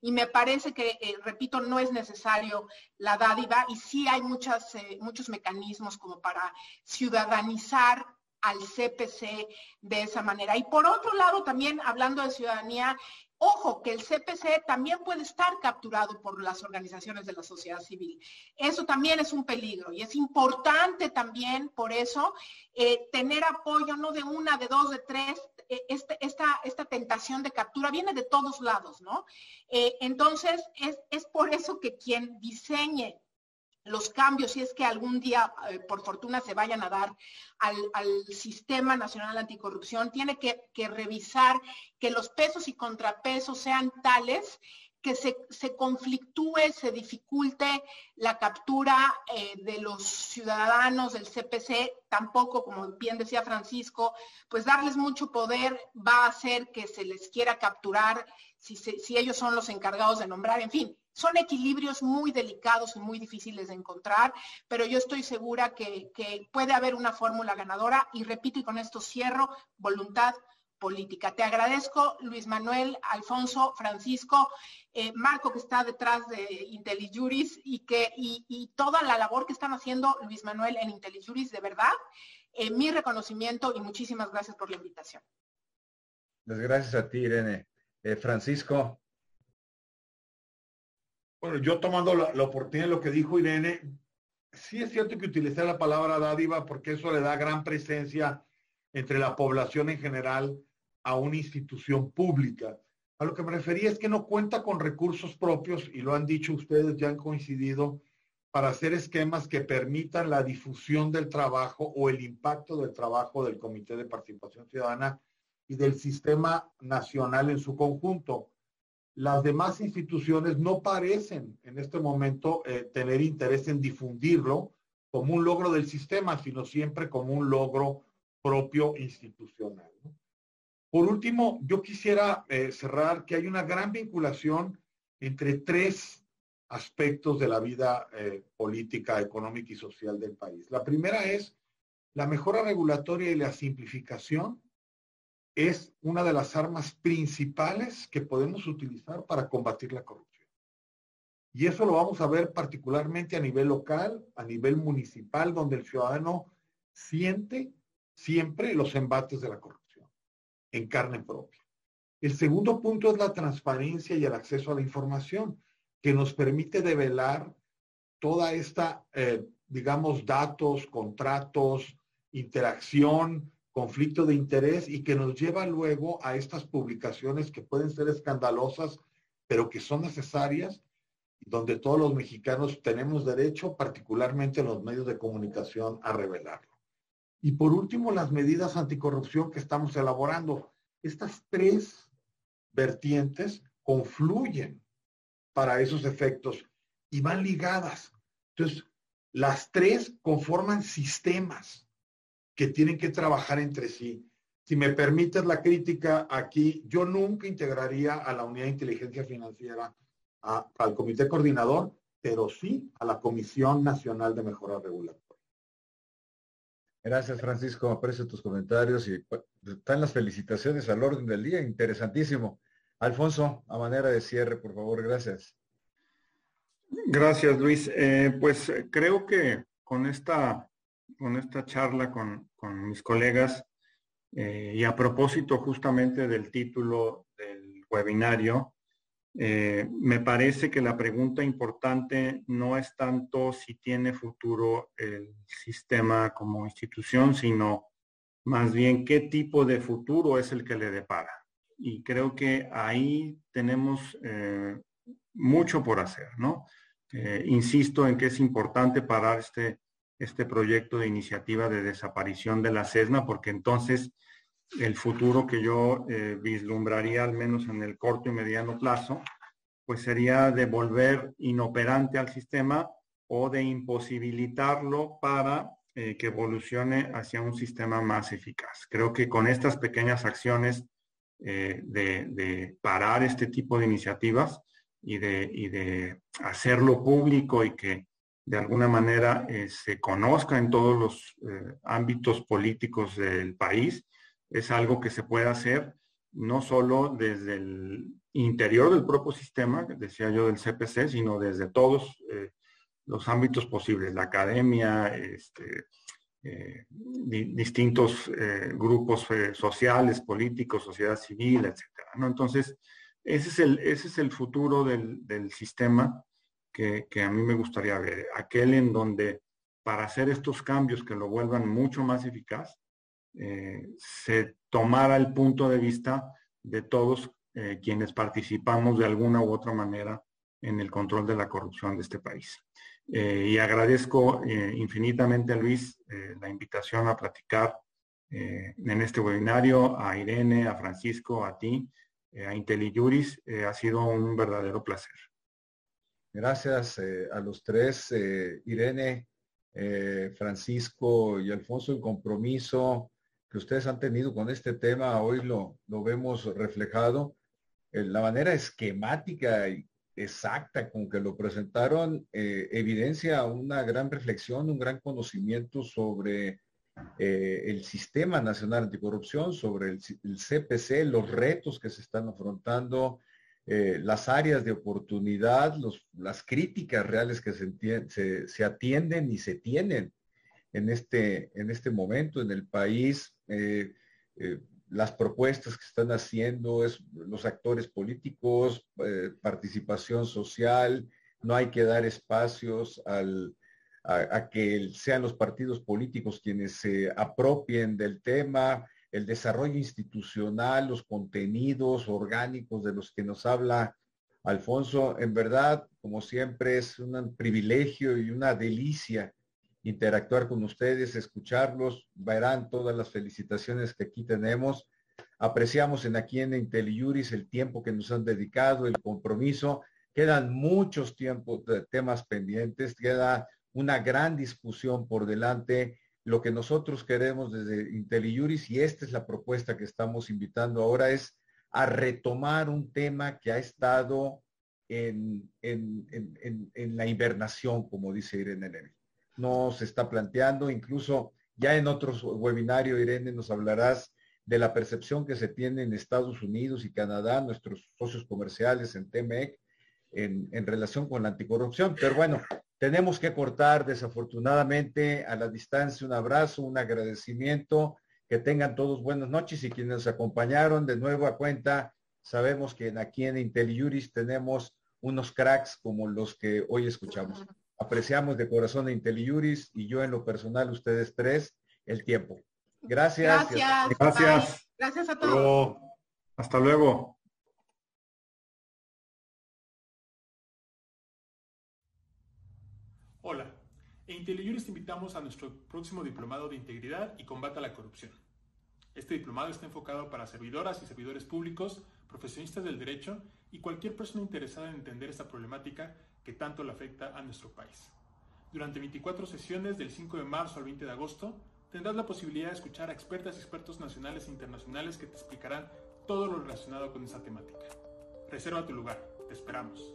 Y me parece que, repito, no es necesario la dádiva y sí hay muchas, muchos mecanismos como para ciudadanizar al CPC de esa manera. Y por otro lado, también hablando de ciudadanía, ojo, que el CPC también puede estar capturado por las organizaciones de la sociedad civil. Eso también es un peligro y es importante también, por eso, eh, tener apoyo no de una, de dos, de tres. Eh, este, esta, esta, tentación de captura viene de todos lados, ¿no? Eh, entonces, es, es por eso que quien diseñe los cambios, si es que algún día, eh, por fortuna, se vayan a dar al, Sistema Nacional Anticorrupción, tiene que, revisar que los pesos y contrapesos sean tales que se, conflictúe, se dificulte la captura eh, de los ciudadanos del CPC, tampoco, como bien decía Francisco, pues darles mucho poder va a hacer que se les quiera capturar si, ellos son los encargados de nombrar, en fin, son equilibrios muy delicados y muy difíciles de encontrar, pero yo estoy segura que, puede haber una fórmula ganadora y repito y con esto cierro, voluntad política. Te agradezco, Luis Manuel, Alfonso, Francisco, eh, Marco, que está detrás de IntelliJuris y, que, y, toda la labor que están haciendo Luis Manuel en IntelliJuris, de verdad, eh, mi reconocimiento y muchísimas gracias por la invitación. Gracias a ti, Irene. Eh, Francisco, bueno, yo tomando la, oportunidad de lo que dijo Irene, sí es cierto que utilicé la palabra dádiva porque eso le da gran presencia entre la población en general a una institución pública. A lo que me refería es que no cuenta con recursos propios, y lo han dicho ustedes, ya han coincidido, para hacer esquemas que permitan la difusión del trabajo o el impacto del trabajo del Comité de Participación Ciudadana y del sistema nacional en su conjunto las demás instituciones no parecen en este momento eh, tener interés en difundirlo como un logro del sistema, sino siempre como un logro propio institucional. Por último, yo quisiera eh, cerrar que hay una gran vinculación entre tres aspectos de la vida eh, política, económica y social del país. La primera es la mejora regulatoria y la simplificación es una de las armas principales que podemos utilizar para combatir la corrupción. Y eso lo vamos a ver particularmente a nivel local, a nivel municipal, donde el ciudadano siente siempre los embates de la corrupción en carne propia. El segundo punto es la transparencia y el acceso a la información, que nos permite develar toda esta, eh, digamos, datos, contratos, interacción, conflicto de interés y que nos lleva luego a estas publicaciones que pueden ser escandalosas, pero que son necesarias, donde todos los mexicanos tenemos derecho, particularmente en los medios de comunicación, a revelarlo. Y por último, las medidas anticorrupción que estamos elaborando. Estas tres vertientes confluyen para esos efectos y van ligadas. Entonces, las tres conforman sistemas que tienen que trabajar entre sí. Si me permites la crítica aquí, yo nunca integraría a la unidad de inteligencia financiera al comité coordinador, pero sí a la Comisión Nacional de Mejora Regulatoria. Gracias, Francisco. Aprecio tus comentarios y pues, están las felicitaciones al orden del día. Interesantísimo. Alfonso, a manera de cierre, por favor, gracias. Gracias, Luis. Eh, pues creo que con esta con esta charla con, mis colegas eh, y a propósito justamente del título del webinario, Eh, me parece que la pregunta importante no es tanto si tiene futuro el sistema como institución, sino más bien qué tipo de futuro es el que le depara. Y creo que ahí tenemos eh, mucho por hacer, ¿no? Insisto en que es importante parar este, este proyecto de iniciativa de desaparición de la CESNA, porque entonces el futuro que yo eh, vislumbraría, al menos en el corto y mediano plazo, pues sería de volver inoperante al sistema o de imposibilitarlo para eh, que evolucione hacia un sistema más eficaz. Creo que con estas pequeñas acciones eh, de, parar este tipo de iniciativas y de, y de hacerlo público y que de alguna manera se conozca en todos los ámbitos políticos del país, es algo que se puede hacer no solo desde el interior del propio sistema, decía yo del CPC, sino desde todos eh, los ámbitos posibles, la academia, este, eh, distintos eh, grupos sociales, políticos, sociedad civil, etc. Entonces, ese es el, ese es el futuro del, sistema que, a mí me gustaría ver, aquel en donde para hacer estos cambios que lo vuelvan mucho más eficaz, eh, se tomara el punto de vista de todos eh, quienes participamos de alguna u otra manera en el control de la corrupción de este país. Eh, y agradezco infinitamente a Luis la invitación a platicar en este webinario, a Irene, a Francisco, a ti, a IntelliJuris. ha sido un verdadero placer. Gracias a los tres, Irene, Francisco y Alfonso, el compromiso que ustedes han tenido con este tema, hoy lo, lo vemos reflejado. en la manera esquemática y exacta con que lo presentaron eh, evidencia una gran reflexión, un gran conocimiento sobre eh, el Sistema Nacional Anticorrupción, sobre el, CPC, los retos que se están afrontando, eh, las áreas de oportunidad, los, las críticas reales que se, se, atienden y se tienen en este, en este momento en el país. Eh, eh, las propuestas que están haciendo es los actores políticos, participación social, no hay que dar espacios al, a, que sean los partidos políticos quienes se apropien del tema, el desarrollo institucional, los contenidos orgánicos de los que nos habla Alfonso. En verdad, como siempre, es un privilegio y una delicia interactuar con ustedes, escucharlos, verán todas las felicitaciones que aquí tenemos. Apreciamos en aquí en IntelliJuris el tiempo que nos han dedicado, el compromiso. Quedan muchos tiempos, temas pendientes, queda una gran discusión por delante. Lo que nosotros queremos desde IntelliJuris, y esta es la propuesta que estamos invitando ahora, es a retomar un tema que ha estado en, en, la invernación, como dice Irene no se está planteando. Incluso ya en otros webinarios, Irene, nos hablarás de la percepción que se tiene en Estados Unidos y Canadá, nuestros socios comerciales en TMEC, en, en relación con la anticorrupción. Pero bueno, tenemos que cortar desafortunadamente a la distancia un abrazo, un agradecimiento. Que tengan todos buenas noches y quienes nos acompañaron de nuevo a cuenta, sabemos que aquí en IntelliJuris tenemos unos cracks como los que hoy escuchamos. Apreciamos de corazón a IntelliJuris y yo en lo personal, ustedes tres, el tiempo. Gracias. Gracias. Gracias. Gracias a todos. Hasta luego. En IntelliJuris te invitamos a nuestro próximo diplomado de integridad y combate a la corrupción. Este diplomado está enfocado para servidoras y servidores públicos, profesionistas del derecho y cualquier persona interesada en entender esta problemática que tanto le afecta a nuestro país. Durante 24 sesiones del 5 de marzo al 20 de agosto, tendrás la posibilidad de escuchar a expertas y expertos nacionales e internacionales que te explicarán todo lo relacionado con esa temática. Reserva tu lugar, te esperamos.